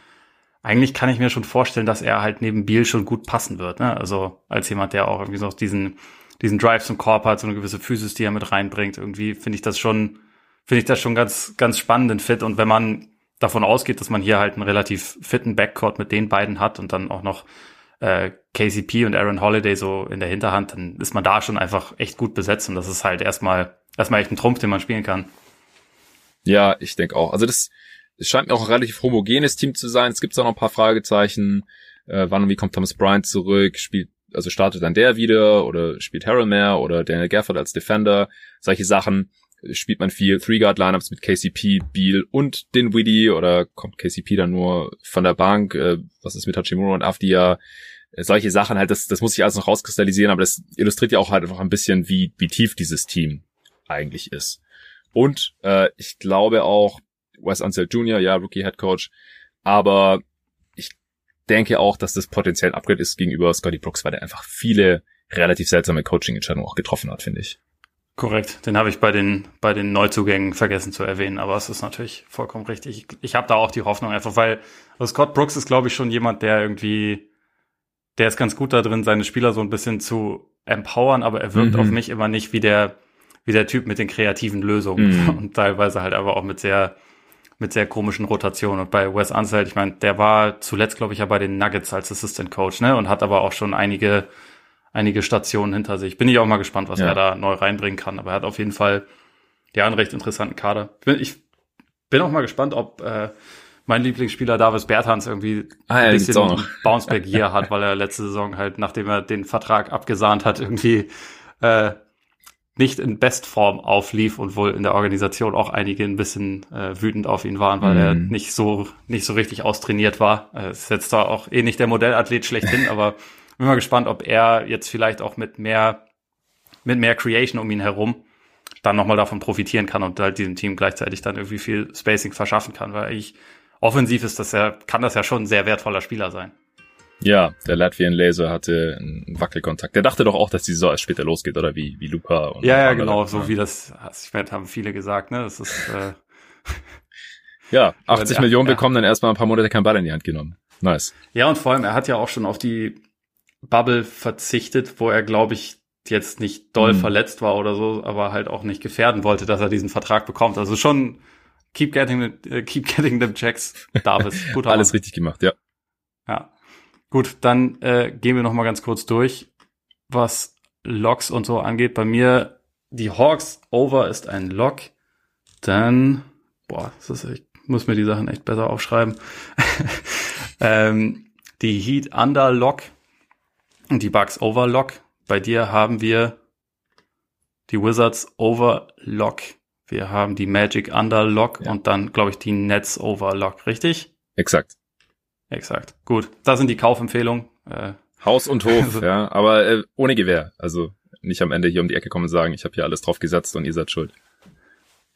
Eigentlich kann ich mir schon vorstellen, dass er halt neben Biel schon gut passen wird. Ne? Also als jemand, der auch irgendwie so diesen, diesen Drive zum Korb hat, so eine gewisse Physis, die er mit reinbringt. Irgendwie finde ich das schon, finde ich das schon ganz, ganz spannenden Fit. Und wenn man davon ausgeht, dass man hier halt einen relativ fitten Backcourt mit den beiden hat und dann auch noch äh, KCP und Aaron Holiday so in der Hinterhand, dann ist man da schon einfach echt gut besetzt und das ist halt erstmal erstmal echt ein Trumpf, den man spielen kann. Ja, ich denke auch. Also das, das scheint mir auch ein relativ homogenes Team zu sein. Es gibt da noch ein paar Fragezeichen. Äh, wann und wie kommt Thomas Bryant zurück? Spielt also startet dann der wieder oder spielt Harold mehr oder Daniel Gafford als Defender? Solche Sachen spielt man viel Three-Guard-Lineups mit KCP, Beal und Dinwiddie oder kommt KCP dann nur von der Bank? Äh, was ist mit Hachimura und Avdia? Äh, solche Sachen halt, das, das muss ich alles noch rauskristallisieren, aber das illustriert ja auch halt einfach ein bisschen, wie, wie tief dieses Team eigentlich ist. Und äh, ich glaube auch, Wes Ansel Jr., ja, Rookie Head Coach, aber ich denke auch, dass das potenziell ein Upgrade ist gegenüber Scotty Brooks, weil er einfach viele relativ seltsame Coaching-Entscheidungen auch getroffen hat, finde ich. Korrekt, den habe ich bei den bei den Neuzugängen vergessen zu erwähnen, aber es ist natürlich vollkommen richtig. Ich, ich habe da auch die Hoffnung einfach, weil also Scott Brooks ist, glaube ich, schon jemand, der irgendwie, der ist ganz gut da drin, seine Spieler so ein bisschen zu empowern, aber er wirkt mhm. auf mich immer nicht wie der wie der Typ mit den kreativen Lösungen mhm. und teilweise halt aber auch mit sehr mit sehr komischen Rotationen. Und bei Wes Unseld, ich meine, der war zuletzt, glaube ich, ja bei den Nuggets als Assistant Coach, ne, und hat aber auch schon einige einige Stationen hinter sich. Bin ich auch mal gespannt, was ja. er da neu reinbringen kann. Aber er hat auf jeden Fall ja einen recht interessanten Kader. Ich bin, ich bin auch mal gespannt, ob äh, mein Lieblingsspieler Davis Bertans irgendwie ah, ja, ein bisschen Bounceback Year hat, weil er letzte Saison halt, nachdem er den Vertrag abgesahnt hat, irgendwie äh, nicht in Bestform auflief und wohl in der Organisation auch einige ein bisschen äh, wütend auf ihn waren, weil mm. er mhm. nicht so nicht so richtig austrainiert war. Äh, ist jetzt zwar auch eh nicht der Modellathlet schlechthin, aber bin mal gespannt, ob er jetzt vielleicht auch mit mehr, mit mehr Creation um ihn herum dann nochmal davon profitieren kann und halt diesem Team gleichzeitig dann irgendwie viel Spacing verschaffen kann, weil ich offensiv ist das ja, kann das ja schon ein sehr wertvoller Spieler sein. Ja, der Latvian Laser hatte einen Wackelkontakt. Der dachte doch auch, dass die Saison erst später losgeht, oder wie, wie Luca und Ja, ja, genau, so ja. wie das, ich meine, haben viele gesagt, ne, das ist, äh, Ja, 80 ja, Millionen bekommen, dann erstmal ein paar Monate kein Ball in die Hand genommen. Nice. Ja, und vor allem, er hat ja auch schon auf die Bubble verzichtet, wo er, glaube ich, jetzt nicht doll mhm. verletzt war oder so, aber halt auch nicht gefährden wollte, dass er diesen Vertrag bekommt. Also schon keep getting, uh, keep getting them checks, Davis. Gut Alles richtig gemacht, ja. Ja. Gut, dann äh, gehen wir noch mal ganz kurz durch, was Logs und so angeht. Bei mir die Hawks Over ist ein Log. Dann, boah, das ist, ich muss mir die Sachen echt besser aufschreiben. ähm, die Heat Under Lock die Bucks Overlock. Bei dir haben wir die Wizards Overlock. Wir haben die Magic Underlock ja. und dann, glaube ich, die Nets Overlock, richtig? Exakt. Exakt. Gut. Das sind die Kaufempfehlungen. Äh, Haus und Hof, ja, aber äh, ohne Gewehr. Also nicht am Ende hier um die Ecke kommen und sagen, ich habe hier alles drauf gesetzt und ihr seid schuld.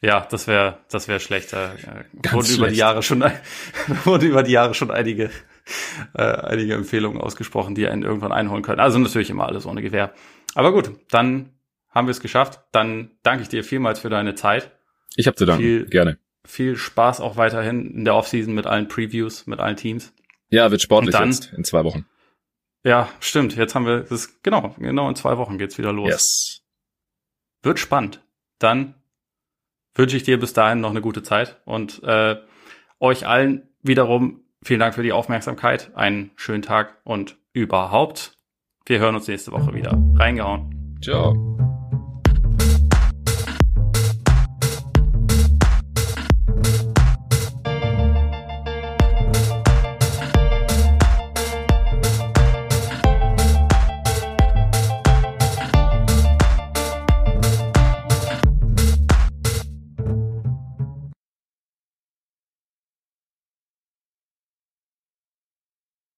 Ja, das wäre das wäre schlecht. Da äh, wurden schlecht. über die Jahre schon wurden über die Jahre schon einige äh, einige Empfehlungen ausgesprochen, die einen irgendwann einholen können. Also natürlich immer alles ohne Gewehr. Aber gut, dann haben wir es geschafft. Dann danke ich dir vielmals für deine Zeit. Ich habe zu danken. Viel, Gerne. Viel Spaß auch weiterhin in der Offseason mit allen Previews, mit allen Teams. Ja, wird sportlich dann, jetzt in zwei Wochen. Ja, stimmt. Jetzt haben wir das genau, genau in zwei Wochen geht's wieder los. Yes. Wird spannend. Dann wünsche ich dir bis dahin noch eine gute Zeit und äh, euch allen wiederum vielen Dank für die Aufmerksamkeit, einen schönen Tag und überhaupt. Wir hören uns nächste Woche wieder. Reingehauen. Ciao.